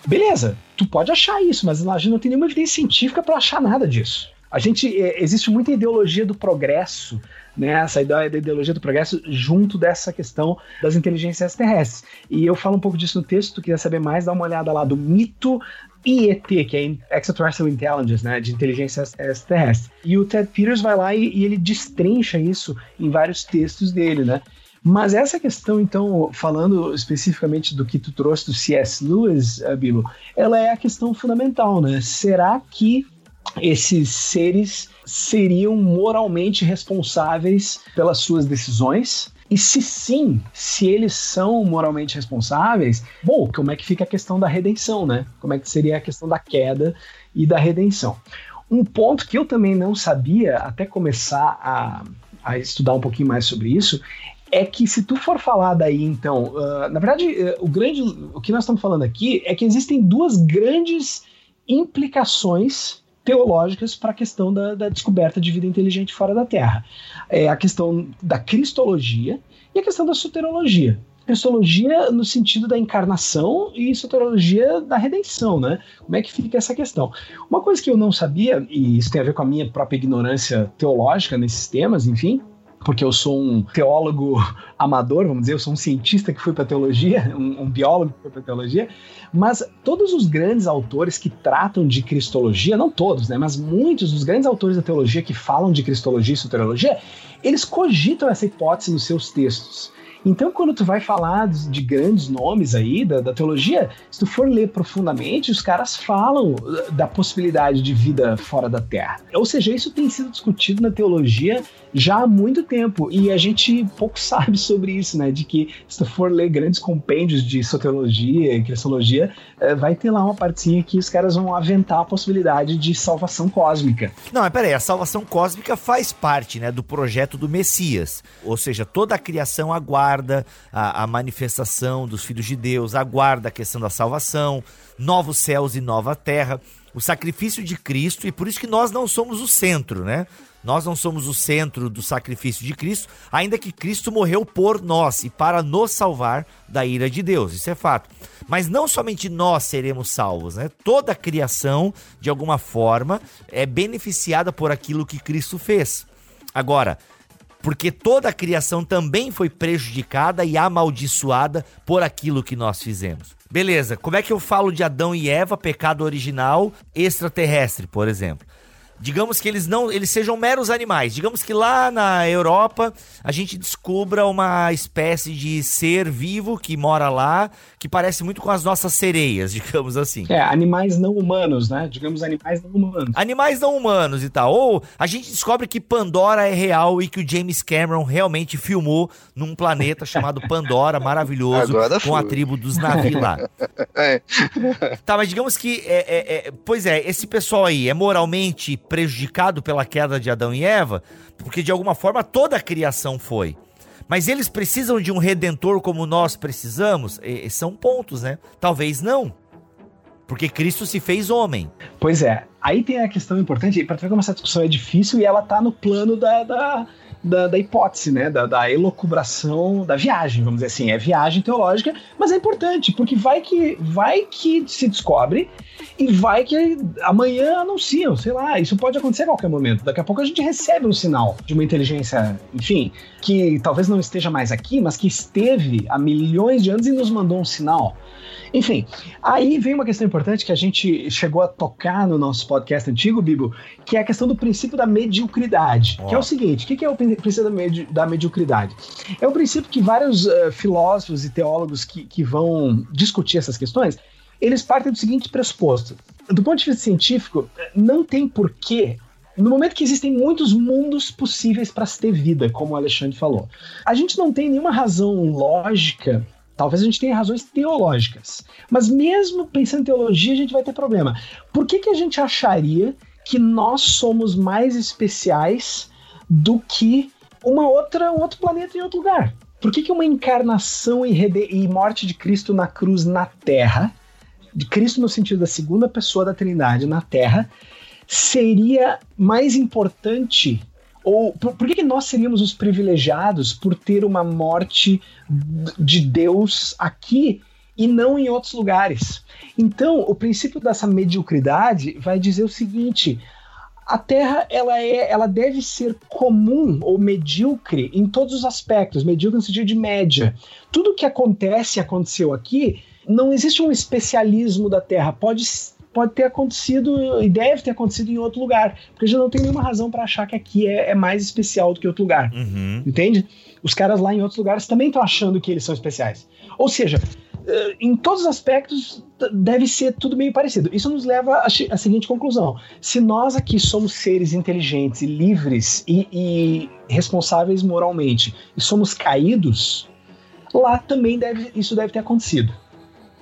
Beleza, tu pode achar isso, mas a gente não tem nenhuma evidência científica para achar nada disso. A gente é, existe muita ideologia do progresso, né? Essa ideia da ideologia do progresso junto dessa questão das inteligências terrestres. E eu falo um pouco disso no texto, tu quiser saber mais, dá uma olhada lá do mito IET, que é Extraterrestrial Intelligence, né, de inteligência extraterrestre. E o Ted Peters vai lá e, e ele destrincha isso em vários textos dele, né? Mas essa questão, então, falando especificamente do que tu trouxe do C.S. Lewis, Bilo, ela é a questão fundamental, né? Será que esses seres seriam moralmente responsáveis pelas suas decisões? E se sim, se eles são moralmente responsáveis, bom, como é que fica a questão da redenção, né? Como é que seria a questão da queda e da redenção? Um ponto que eu também não sabia até começar a, a estudar um pouquinho mais sobre isso é que se tu for falar daí, então, uh, na verdade, uh, o grande, o que nós estamos falando aqui é que existem duas grandes implicações teológicas para a questão da, da, descoberta de vida inteligente fora da Terra. É a questão da cristologia e a questão da soterologia. Cristologia no sentido da encarnação e soterologia da redenção, né? Como é que fica essa questão? Uma coisa que eu não sabia, e isso tem a ver com a minha própria ignorância teológica nesses temas, enfim, porque eu sou um teólogo amador, vamos dizer, eu sou um cientista que foi para teologia, (laughs) um, um, biólogo que foi para teologia, mas todos os grandes autores que tratam de cristologia, não todos, né, mas muitos dos grandes autores da teologia que falam de cristologia e soteriologia, eles cogitam essa hipótese nos seus textos. Então, quando tu vai falar de grandes nomes aí da, da, teologia, se tu for ler profundamente, os caras falam uh, da possibilidade de vida fora da Terra. Ou seja, isso tem sido discutido na teologia já há muito tempo e a gente pouco (laughs) sabe sobre isso, né? De que se tu for ler grandes compêndios de soteologia e cristologia, uh, vai ter lá uma partezinha que os caras vão aventar a possibilidade de salvação cósmica. Não, mas peraí, a salvação cósmica faz parte, né, do projeto do Messias. Ou seja, toda a criação aguarda aguarda a, a manifestação dos filhos de Deus, aguarda a questão da salvação, novos céus e nova terra, o sacrifício de Cristo, e por isso que nós não somos o centro, né? Nós não somos o centro do sacrifício de Cristo, ainda que Cristo morreu por nós e para nos salvar da ira de Deus, isso é fato. Mas não somente nós seremos salvos, né? Toda a criação, de alguma forma, é beneficiada por aquilo que Cristo fez. Agora, porque toda a criação também foi prejudicada e amaldiçoada por aquilo que nós fizemos. Beleza, como é que eu falo de Adão e Eva, pecado original extraterrestre, por exemplo? Digamos que eles não eles sejam meros animais. Digamos que lá na Europa a gente descubra uma espécie de ser vivo que mora lá, que parece muito com as nossas sereias, (laughs) digamos assim. É, animais não humanos, né? Digamos animais não humanos. Animais não humanos e tal. Ou a gente descobre que Pandora é real e que o James Cameron realmente filmou num planeta chamado (laughs) Pandora, maravilhoso, com a tribo dos Navi lá. (laughs) É. Tá, mas digamos que é, é, é, pois é, esse pessoal aí é moralmente prejudicado pela queda de Adão e Eva, porque de alguma forma toda a criação foi. Mas eles precisam de um redentor como nós precisamos? E, são pontos, né? Talvez não. Porque Cristo se fez homem. Pois é. Aí tem a questão importante, para ver como essa discussão é difícil e ela tá no plano da, da da, da hipótese, né? Da, da elocubração da viagem, vamos dizer assim. É viagem teológica, mas é importante, porque vai que, vai que se descobre e vai que amanhã anunciam, sei lá, isso pode acontecer a qualquer momento. Daqui a pouco a gente recebe um sinal de uma inteligência, enfim, que talvez não esteja mais aqui, mas que esteve há milhões de anos e nos mandou um sinal. Enfim, aí vem uma questão importante que a gente chegou a tocar no nosso podcast antigo, Bibo, que é a questão do princípio da mediocridade. Oh. Que é o seguinte: o que é o princípio da, medi da mediocridade? É um princípio que vários uh, filósofos e teólogos que, que vão discutir essas questões eles partem do seguinte pressuposto: do ponto de vista científico, não tem porquê no momento que existem muitos mundos possíveis para se ter vida, como o Alexandre falou, a gente não tem nenhuma razão lógica Talvez a gente tenha razões teológicas. Mas mesmo pensando em teologia, a gente vai ter problema. Por que, que a gente acharia que nós somos mais especiais do que uma outra, um outro planeta em outro lugar? Por que, que uma encarnação e, e morte de Cristo na cruz na Terra, de Cristo no sentido da segunda pessoa da Trindade na Terra, seria mais importante ou por, por que, que, nós seríamos os privilegiados por ter uma morte de Deus aqui e não em outros lugares? Então, o princípio dessa mediocridade vai dizer o seguinte: a Terra ela é, ela deve ser comum ou medíocre em todos os aspectos, medíocre no sentido de média. Tudo que acontece aconteceu aqui. Não existe um especialismo da Terra. Pode pode ter acontecido e deve ter acontecido em outro lugar, porque já não tem nenhuma razão para achar que aqui é, é, mais especial do que outro lugar, uhum. entende? Os caras lá em outros lugares também estão achando que eles são especiais. Ou seja, eh, em todos os aspectos deve ser tudo meio parecido. Isso nos leva à, seguinte conclusão: se nós aqui somos seres inteligentes livres e, e responsáveis moralmente e somos caídos, lá também deve, isso deve ter acontecido.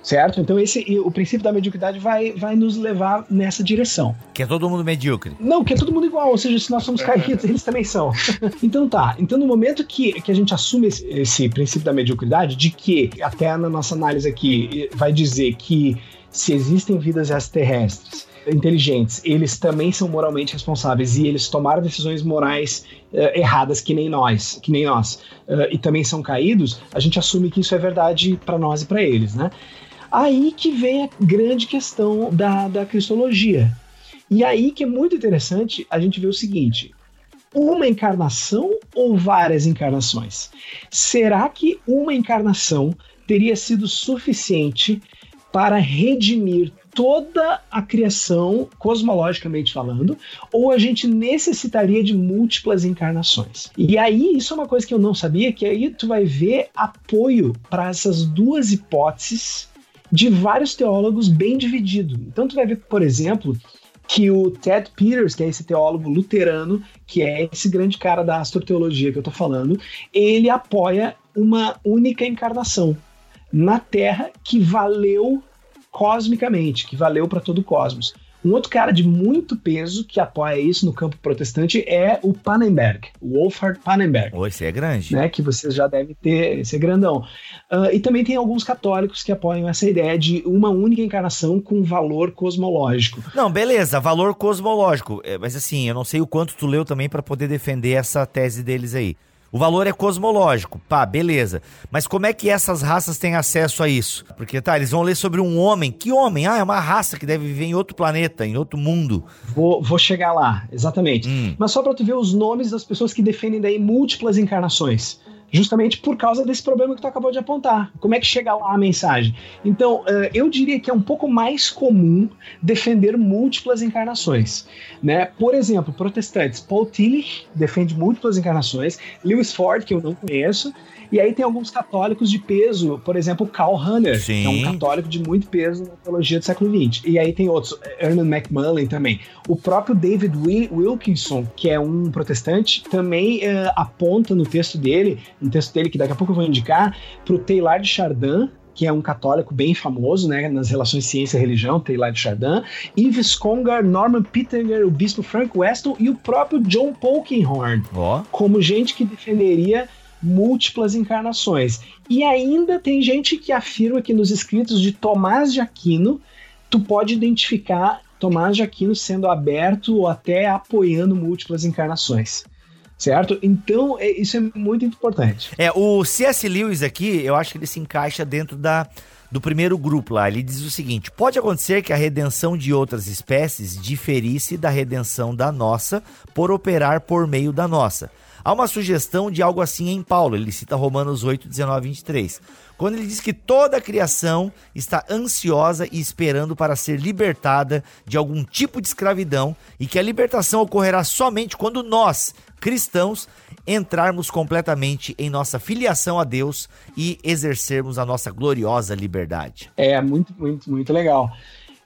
Certo? Então esse o princípio da mediocridade vai, vai nos levar nessa direção. Que é todo mundo medíocre. Não, que é todo mundo igual, ou seja, se nós somos caídos, eles também são. (laughs) então tá, então no momento que, que a gente assume esse, esse princípio da mediocridade, de que até na nossa análise aqui vai dizer que se existem vidas extraterrestres inteligentes, eles também são moralmente responsáveis e eles tomaram decisões morais uh, erradas que nem nós, que nem nós, uh, e também são caídos, a gente assume que isso é verdade para nós e para eles, né? Aí que vem a grande questão da, da cristologia. E aí que é muito interessante a gente ver o seguinte: uma encarnação ou várias encarnações? Será que uma encarnação teria sido suficiente para redimir toda a criação, cosmologicamente falando, ou a gente necessitaria de múltiplas encarnações. E aí, isso é uma coisa que eu não sabia, que aí tu vai ver apoio para essas duas hipóteses de vários teólogos bem dividido. Então tu vai ver, por exemplo, que o Ted Peters, que é esse teólogo luterano, que é esse grande cara da astroteologia que eu tô falando, ele apoia uma única encarnação na Terra que valeu cosmicamente, que valeu para todo o cosmos. Um outro cara de muito peso que apoia isso no campo protestante é o Pannenberg, o Wolfhard Pannenberg. Oh, esse é grande. Né, que vocês já devem ter, esse é grandão. Uh, e também tem alguns católicos que apoiam essa ideia de uma única encarnação com valor cosmológico. Não, beleza, valor cosmológico. É, mas assim, eu não sei o quanto tu leu também para poder defender essa tese deles aí. O valor é cosmológico, pá, beleza. Mas como é que essas raças têm acesso a isso? Porque, tá, eles vão ler sobre um homem. Que homem? Ah, é uma raça que deve viver em outro planeta, em outro mundo. Vou, vou chegar lá, exatamente. Hum. Mas só para tu ver os nomes das pessoas que defendem daí múltiplas encarnações justamente por causa desse problema que tu acabou de apontar. Como é que chega lá a mensagem? Então, uh, eu diria que é um pouco mais comum defender múltiplas encarnações. Né? Por exemplo, protestantes, Paul Tillich defende múltiplas encarnações, Lewis Ford, que eu não conheço, e aí tem alguns católicos de peso, por exemplo, Carl Hanner, Sim. que é um católico de muito peso na teologia do século XX. E aí tem outros, Ernest McMullen também. O próprio David Wilkinson, que é um protestante, também uh, aponta no texto dele, no texto dele que daqui a pouco eu vou indicar, para o Taylor de Chardin, que é um católico bem famoso né, nas relações ciência e religião, Taylor de Chardin, Yves Congar, Norman Pittenger, o bispo Frank Weston e o próprio John Polkinghorne, oh. como gente que defenderia múltiplas encarnações. E ainda tem gente que afirma que nos escritos de Tomás de Aquino, tu pode identificar Tomás de Aquino sendo aberto ou até apoiando múltiplas encarnações. Certo? Então, é, isso é muito importante. É, o C.S. Lewis aqui, eu acho que ele se encaixa dentro da, do primeiro grupo lá. Ele diz o seguinte: pode acontecer que a redenção de outras espécies diferisse da redenção da nossa por operar por meio da nossa. Há uma sugestão de algo assim em Paulo, ele cita Romanos 8, 19 23, quando ele diz que toda a criação está ansiosa e esperando para ser libertada de algum tipo de escravidão e que a libertação ocorrerá somente quando nós, cristãos, entrarmos completamente em nossa filiação a Deus e exercermos a nossa gloriosa liberdade. É muito, muito, muito legal.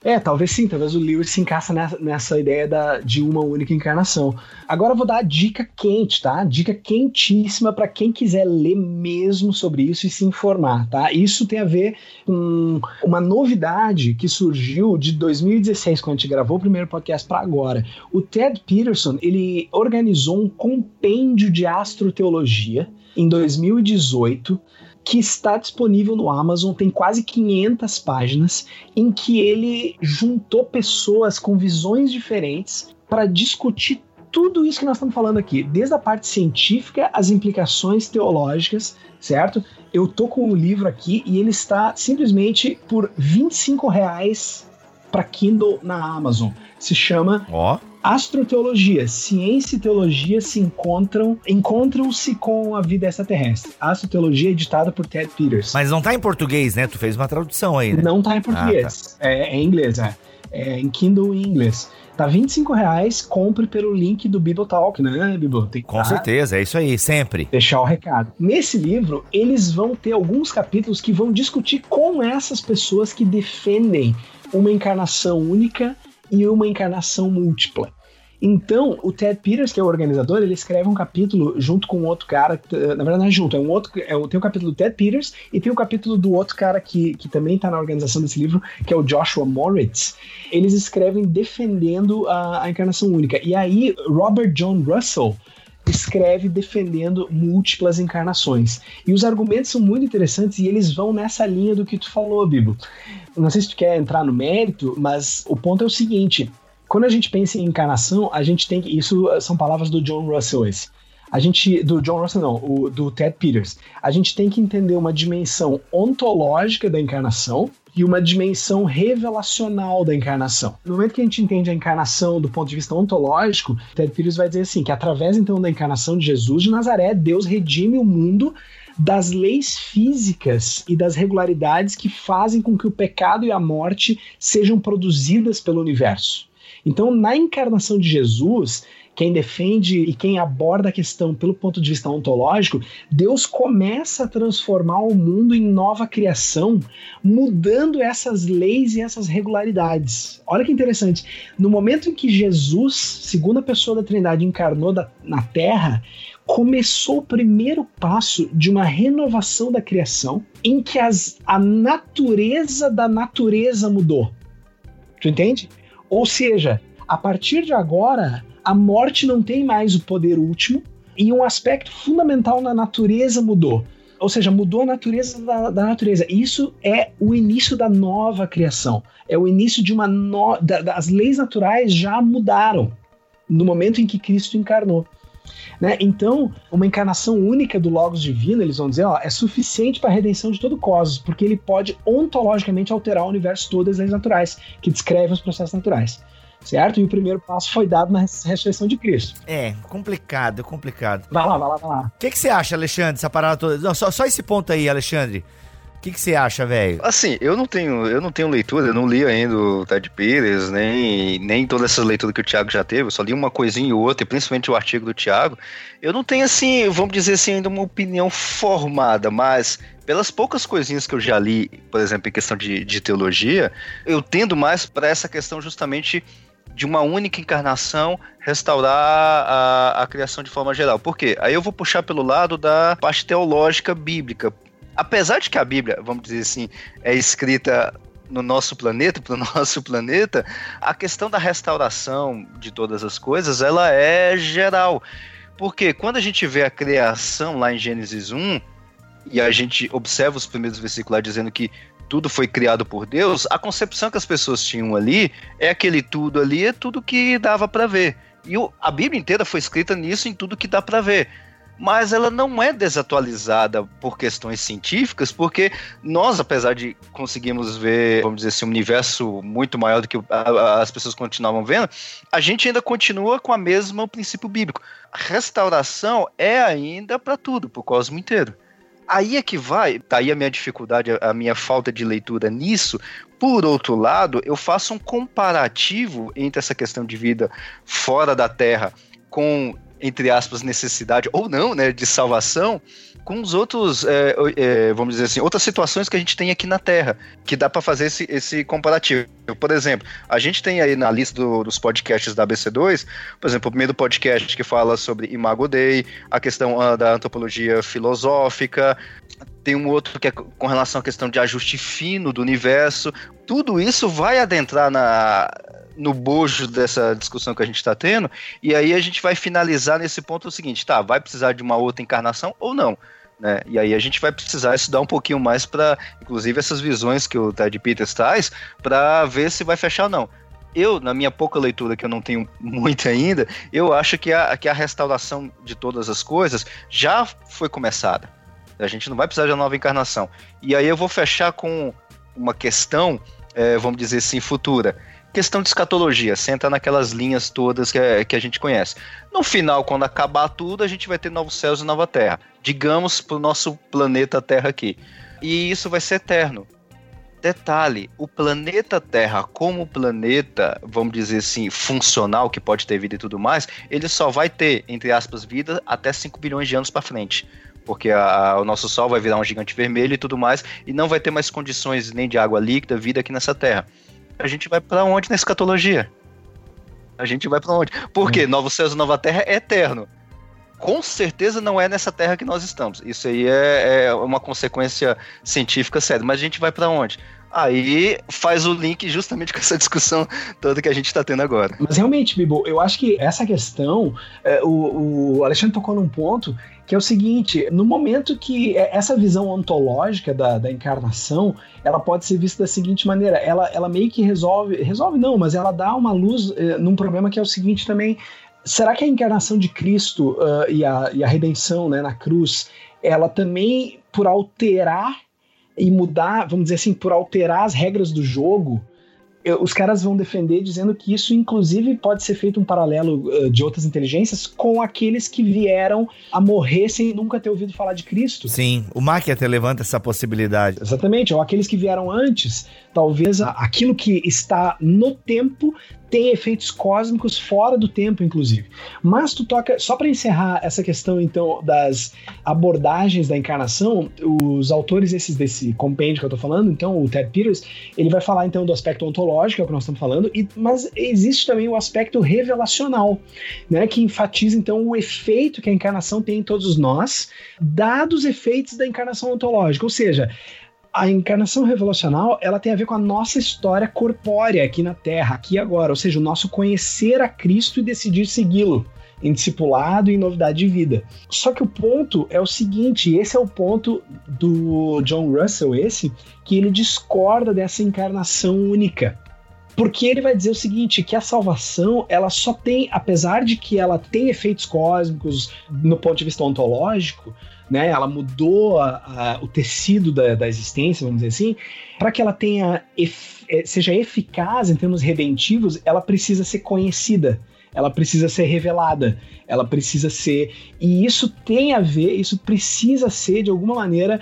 É, talvez sim, talvez o Lewis se encaixa nessa, nessa ideia da, de uma única encarnação. Agora eu vou dar a dica quente, tá? Dica quentíssima para quem quiser ler mesmo sobre isso e se informar, tá? Isso tem a ver com uma novidade que surgiu de 2016, quando a gente gravou o primeiro podcast para agora. O Ted Peterson, ele organizou um compêndio de astroteologia em 2018 que está disponível no Amazon, tem quase 500 páginas, em que ele juntou pessoas com visões diferentes para discutir tudo isso que nós estamos falando aqui, desde a parte científica, as implicações teológicas, certo? Eu tô com o livro aqui e ele está simplesmente por 25 reais para Kindle na Amazon. Se chama oh. Astroteologia, ciência e teologia se encontram, encontram-se com a vida extraterrestre. Astroteologia editada por Ted Peters. Mas não tá em português, né? Tu fez uma tradução aí, né? Não tá em português. Ah, tá. é, é, em inglês, é. é. em Kindle em inglês. Tá 25 reais, compre pelo link do Bibotalk, né, Bibo? Com tá? certeza, é isso aí, sempre. Deixar o recado. Nesse livro, eles vão ter alguns capítulos que vão discutir com essas pessoas que defendem uma encarnação única e uma encarnação múltipla. Então, o Ted Peters, que é o organizador, ele escreve um capítulo junto com outro cara, na verdade não é junto, é um outro, é, tem o capítulo do Ted Peters e tem o capítulo do outro cara que, que também está na organização desse livro, que é o Joshua Moritz. Eles escrevem defendendo a, a encarnação única. E aí, Robert John Russell, escreve defendendo múltiplas encarnações. E os argumentos são muito interessantes e eles vão nessa linha do que tu falou, Bibo. Não sei se tu quer entrar no mérito, mas o ponto é o seguinte: quando a gente pensa em encarnação, a gente tem. Isso são palavras do John Russell, esse. A gente. Do John Russell, não, o, do Ted Peters. A gente tem que entender uma dimensão ontológica da encarnação, e uma dimensão revelacional da encarnação. No momento que a gente entende a encarnação do ponto de vista ontológico, Ted Peters vai dizer assim, que através então da encarnação de Jesus de Nazaré, Deus redime o mundo das leis físicas e das regularidades que fazem com que o pecado e a morte sejam produzidas pelo universo. Então, na encarnação de Jesus, quem defende e quem aborda a questão pelo ponto de vista ontológico, Deus começa a transformar o mundo em nova criação, mudando essas leis e essas regularidades. Olha que interessante. No momento em que Jesus, segunda pessoa da Trindade, encarnou da, na Terra, começou o primeiro passo de uma renovação da criação em que as, a natureza da natureza mudou. Tu entende? Ou seja, a partir de agora, a morte não tem mais o poder último e um aspecto fundamental na natureza mudou. Ou seja, mudou a natureza da, da natureza. Isso é o início da nova criação. É o início de uma no... Da, as leis naturais já mudaram no momento em que Cristo encarnou. Né? Então, uma encarnação única do Logos Divino, eles vão dizer, ó, é suficiente para a redenção de todo o cosmos, porque ele pode ontologicamente alterar o universo todo as leis naturais, que descrevem os processos naturais certo? E o primeiro passo foi dado na ressurreição de Cristo. É, complicado, complicado. Vai lá, vai lá, vai lá. O que, que você acha, Alexandre, essa parada toda? Não, só, só esse ponto aí, Alexandre. O que, que você acha, velho? Assim, eu não tenho, eu não tenho leitura, eu não li ainda o Ted Pires, nem, nem toda essa leitura que o Thiago já teve, eu só li uma coisinha ou outra, e principalmente o artigo do Thiago. Eu não tenho, assim, vamos dizer assim, ainda uma opinião formada, mas pelas poucas coisinhas que eu já li, por exemplo, em questão de, de teologia, eu tendo mais para essa questão justamente de uma única encarnação restaurar a, a criação de forma geral. Por quê? Aí eu vou puxar pelo lado da parte teológica bíblica. Apesar de que a Bíblia, vamos dizer assim, é escrita no nosso planeta, (laughs) para o nosso planeta, a questão da restauração de todas as coisas, ela é geral. Porque quando a gente vê a criação lá em Gênesis 1, e a gente observa os primeiros versículos lá dizendo que tudo foi criado por Deus, a concepção que as pessoas tinham ali é aquele tudo ali, é tudo que dava para ver. E o, a Bíblia inteira foi escrita nisso, em tudo que dá para ver. Mas ela não é desatualizada por questões científicas, porque nós, apesar de conseguirmos ver, vamos dizer assim, um universo muito maior do que as pessoas continuavam vendo, a gente ainda continua com a mesma princípio bíblico. A restauração é ainda para tudo, para o cosmos inteiro. Aí é que vai, tá aí a minha dificuldade, a minha falta de leitura nisso. Por outro lado, eu faço um comparativo entre essa questão de vida fora da Terra com, entre aspas, necessidade ou não, né, de salvação, com os outros, é, é, vamos dizer assim, outras situações que a gente tem aqui na Terra, que dá para fazer esse, esse comparativo. Por exemplo, a gente tem aí na lista do, dos podcasts da ABC2, por exemplo, o primeiro podcast que fala sobre Imago Dei, a questão uh, da antropologia filosófica, tem um outro que é com relação à questão de ajuste fino do universo. Tudo isso vai adentrar na, no bojo dessa discussão que a gente está tendo, e aí a gente vai finalizar nesse ponto o seguinte: tá, vai precisar de uma outra encarnação ou não? Né? E aí a gente vai precisar estudar um pouquinho mais para, inclusive, essas visões que o Ted Peters traz, para ver se vai fechar ou não. Eu, na minha pouca leitura, que eu não tenho (laughs) muito ainda, eu acho que a, que a restauração de todas as coisas já foi começada. A gente não vai precisar de uma nova encarnação. E aí eu vou fechar com uma questão, é, vamos dizer assim, futura questão de escatologia, senta naquelas linhas todas que, é, que a gente conhece. No final, quando acabar tudo, a gente vai ter novos céus e nova terra. Digamos para o nosso planeta Terra aqui. E isso vai ser eterno. Detalhe: o planeta Terra, como planeta, vamos dizer assim, funcional, que pode ter vida e tudo mais, ele só vai ter, entre aspas, vida até 5 bilhões de anos para frente porque a, o nosso Sol vai virar um gigante vermelho e tudo mais, e não vai ter mais condições nem de água líquida, vida aqui nessa Terra a gente vai para onde na escatologia? A gente vai para onde? Porque hum. Novo Céus e Nova Terra é eterno. Com certeza não é nessa terra que nós estamos. Isso aí é, é uma consequência científica séria. Mas a gente vai para onde? Aí faz o link justamente com essa discussão toda que a gente está tendo agora. Mas realmente, Bibo, eu acho que essa questão, é, o, o Alexandre tocou num ponto que é o seguinte: no momento que é, essa visão ontológica da, da encarnação, ela pode ser vista da seguinte maneira: ela, ela meio que resolve, resolve não, mas ela dá uma luz é, num problema que é o seguinte também. Será que a encarnação de Cristo uh, e, a, e a redenção né, na cruz, ela também, por alterar e mudar, vamos dizer assim, por alterar as regras do jogo, os caras vão defender dizendo que isso, inclusive, pode ser feito um paralelo uh, de outras inteligências com aqueles que vieram a morrer sem nunca ter ouvido falar de Cristo. Sim, o Mark até levanta essa possibilidade. Exatamente, ou aqueles que vieram antes, talvez aquilo que está no tempo tem efeitos cósmicos fora do tempo, inclusive. Mas tu toca, só para encerrar essa questão então das abordagens da encarnação, os autores esses desse compêndio que eu tô falando, então o Ted Peters, ele vai falar então do aspecto ontológico, é o que nós estamos falando, e, mas existe também o aspecto revelacional, né, que enfatiza então o efeito que a encarnação tem em todos nós, dados os efeitos da encarnação ontológica, ou seja, a encarnação revelacional ela tem a ver com a nossa história corpórea aqui na Terra, aqui e agora, ou seja, o nosso conhecer a Cristo e decidir segui-lo em discipulado e em novidade de vida. Só que o ponto é o seguinte, esse é o ponto do John Russell, esse, que ele discorda dessa encarnação única. Porque ele vai dizer o seguinte, que a salvação, ela só tem, apesar de que ela tem efeitos cósmicos no ponto de vista ontológico, né? Ela mudou a, a, o tecido da, da, existência, vamos dizer assim, para que ela tenha eh, seja eficaz em termos redentivos, ela precisa ser conhecida, ela precisa ser revelada, ela precisa ser e isso tem a ver, isso precisa ser de alguma maneira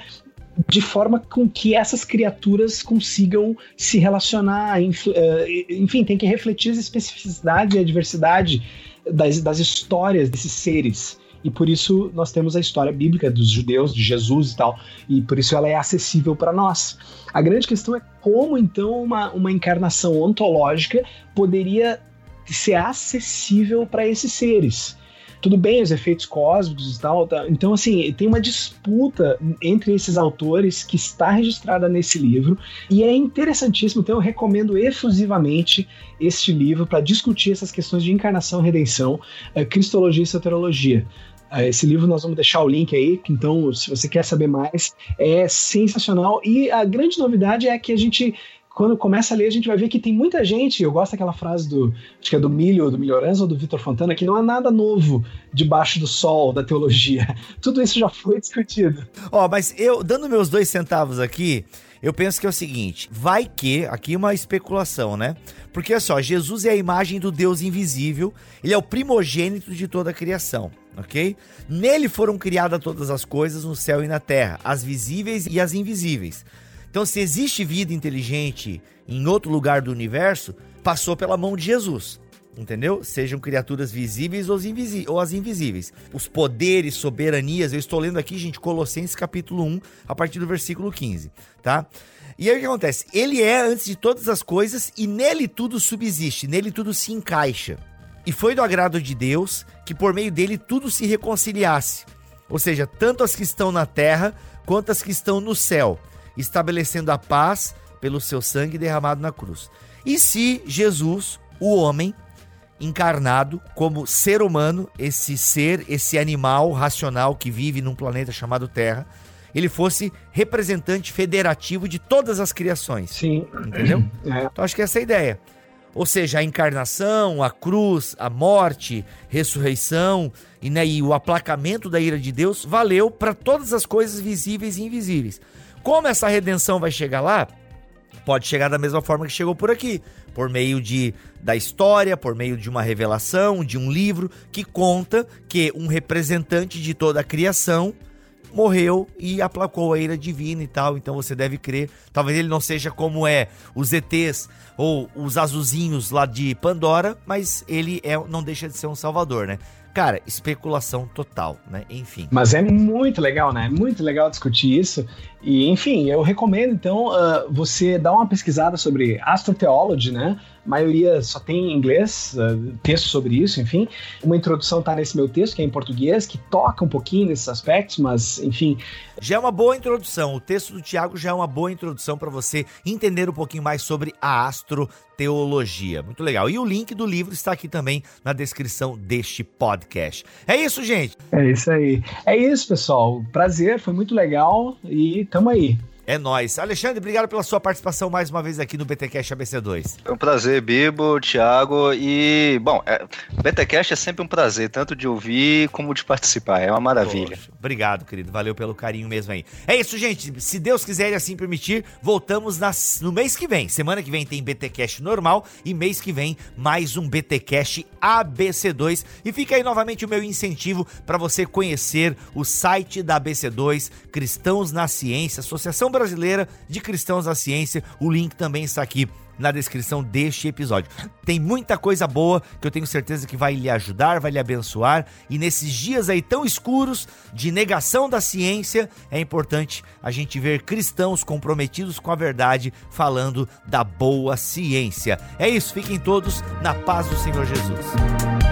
de forma com que essas criaturas consigam se relacionar, eh, enfim, tem que refletir as especificidades e a diversidade das, das histórias desses seres. E por isso nós temos a história bíblica dos judeus, de Jesus e tal, e por isso ela é acessível para nós. A grande questão é como então uma, uma encarnação ontológica poderia ser acessível para esses seres tudo bem os efeitos cósmicos e tal, tá? então assim, tem uma disputa entre esses autores que está registrada nesse livro e é interessantíssimo, então eu recomendo efusivamente este livro para discutir essas questões de encarnação redenção, é, cristologia e soterologia. É, esse livro nós vamos deixar o link aí, então se você quer saber mais, é sensacional. E a grande novidade é que a gente quando começa a ler, a gente vai ver que tem muita gente. Eu gosto daquela frase do, acho que é do Milho, do Milhoranza ou do Vitor Fontana, que não há nada novo debaixo do sol da teologia. (laughs) Tudo isso já foi discutido. Ó, oh, mas eu, dando meus dois centavos aqui, eu penso que é o seguinte: vai que, aqui uma especulação, né? Porque, olha só, Jesus é a imagem do Deus invisível, ele é o primogênito de toda a criação ok? Nele foram criadas todas as coisas no céu e na terra, as visíveis e as invisíveis. Então, se existe vida inteligente em outro lugar do universo, passou pela mão de Jesus. Entendeu? Sejam criaturas visíveis ou, ou as invisíveis. Os poderes, soberanias, eu estou lendo aqui, gente, Colossenses capítulo 1, a partir do versículo 15, tá? E aí o que acontece? Ele é antes de todas as coisas e nele tudo subsiste, nele tudo se encaixa. E foi do agrado de Deus que por meio dele tudo se reconciliasse. Ou seja, tanto as que estão na terra quanto as que estão no céu, estabelecendo a paz pelo seu sangue derramado na cruz. E se Jesus, o homem, encarnado como ser humano, esse ser, esse animal racional que vive num planeta chamado Terra, ele fosse representante federativo de todas as criações. Sim. Entendeu? É. Então acho que essa é a ideia. Ou seja, a encarnação, a cruz, a morte, ressurreição e, né, e o aplacamento da ira de Deus valeu para todas as coisas visíveis e invisíveis. Como essa redenção vai chegar lá? Pode chegar da mesma forma que chegou por aqui, por meio de da história, por meio de uma revelação, de um livro que conta que um representante de toda a criação morreu e aplacou a ira divina e tal. Então você deve crer. Talvez ele não seja como é os ETs ou os azulzinhos lá de Pandora, mas ele é, não deixa de ser um salvador, né? Cara, especulação total, né? Enfim. Mas é muito legal, né? Muito legal discutir isso. E, enfim, eu recomendo, então, uh, você dar uma pesquisada sobre astrotheology, né? A maioria só tem em inglês, uh, texto sobre isso, enfim. Uma introdução tá nesse meu texto, que é em português, que toca um pouquinho nesses aspectos, mas, enfim. Já é uma boa introdução. O texto do Tiago já é uma boa introdução para você entender um pouquinho mais sobre a astroteologia. Muito legal. E o link do livro está aqui também na descrição deste podcast. É isso, gente. É isso aí. É isso, pessoal. Prazer, foi muito legal e tamo aí. É nóis. Alexandre, obrigado pela sua participação mais uma vez aqui no BTcast ABC2. É um prazer, Bibo, Thiago e, bom, é, BTcast é sempre um prazer, tanto de ouvir como de participar, é uma maravilha. Poxa, obrigado, querido, valeu pelo carinho mesmo aí. É isso, gente, se Deus quiser e assim permitir, voltamos nas, no mês que vem. Semana que vem tem BTcast normal e mês que vem mais um BTcast ABC2. E fica aí novamente o meu incentivo para você conhecer o site da ABC2, Cristãos na Ciência, Associação Brasileira de Cristãos na Ciência. O link também está aqui na descrição deste episódio. Tem muita coisa boa que eu tenho certeza que vai lhe ajudar, vai lhe abençoar. E nesses dias aí tão escuros de negação da ciência, é importante a gente ver cristãos comprometidos com a verdade falando da boa ciência. É isso, fiquem todos na paz do Senhor Jesus.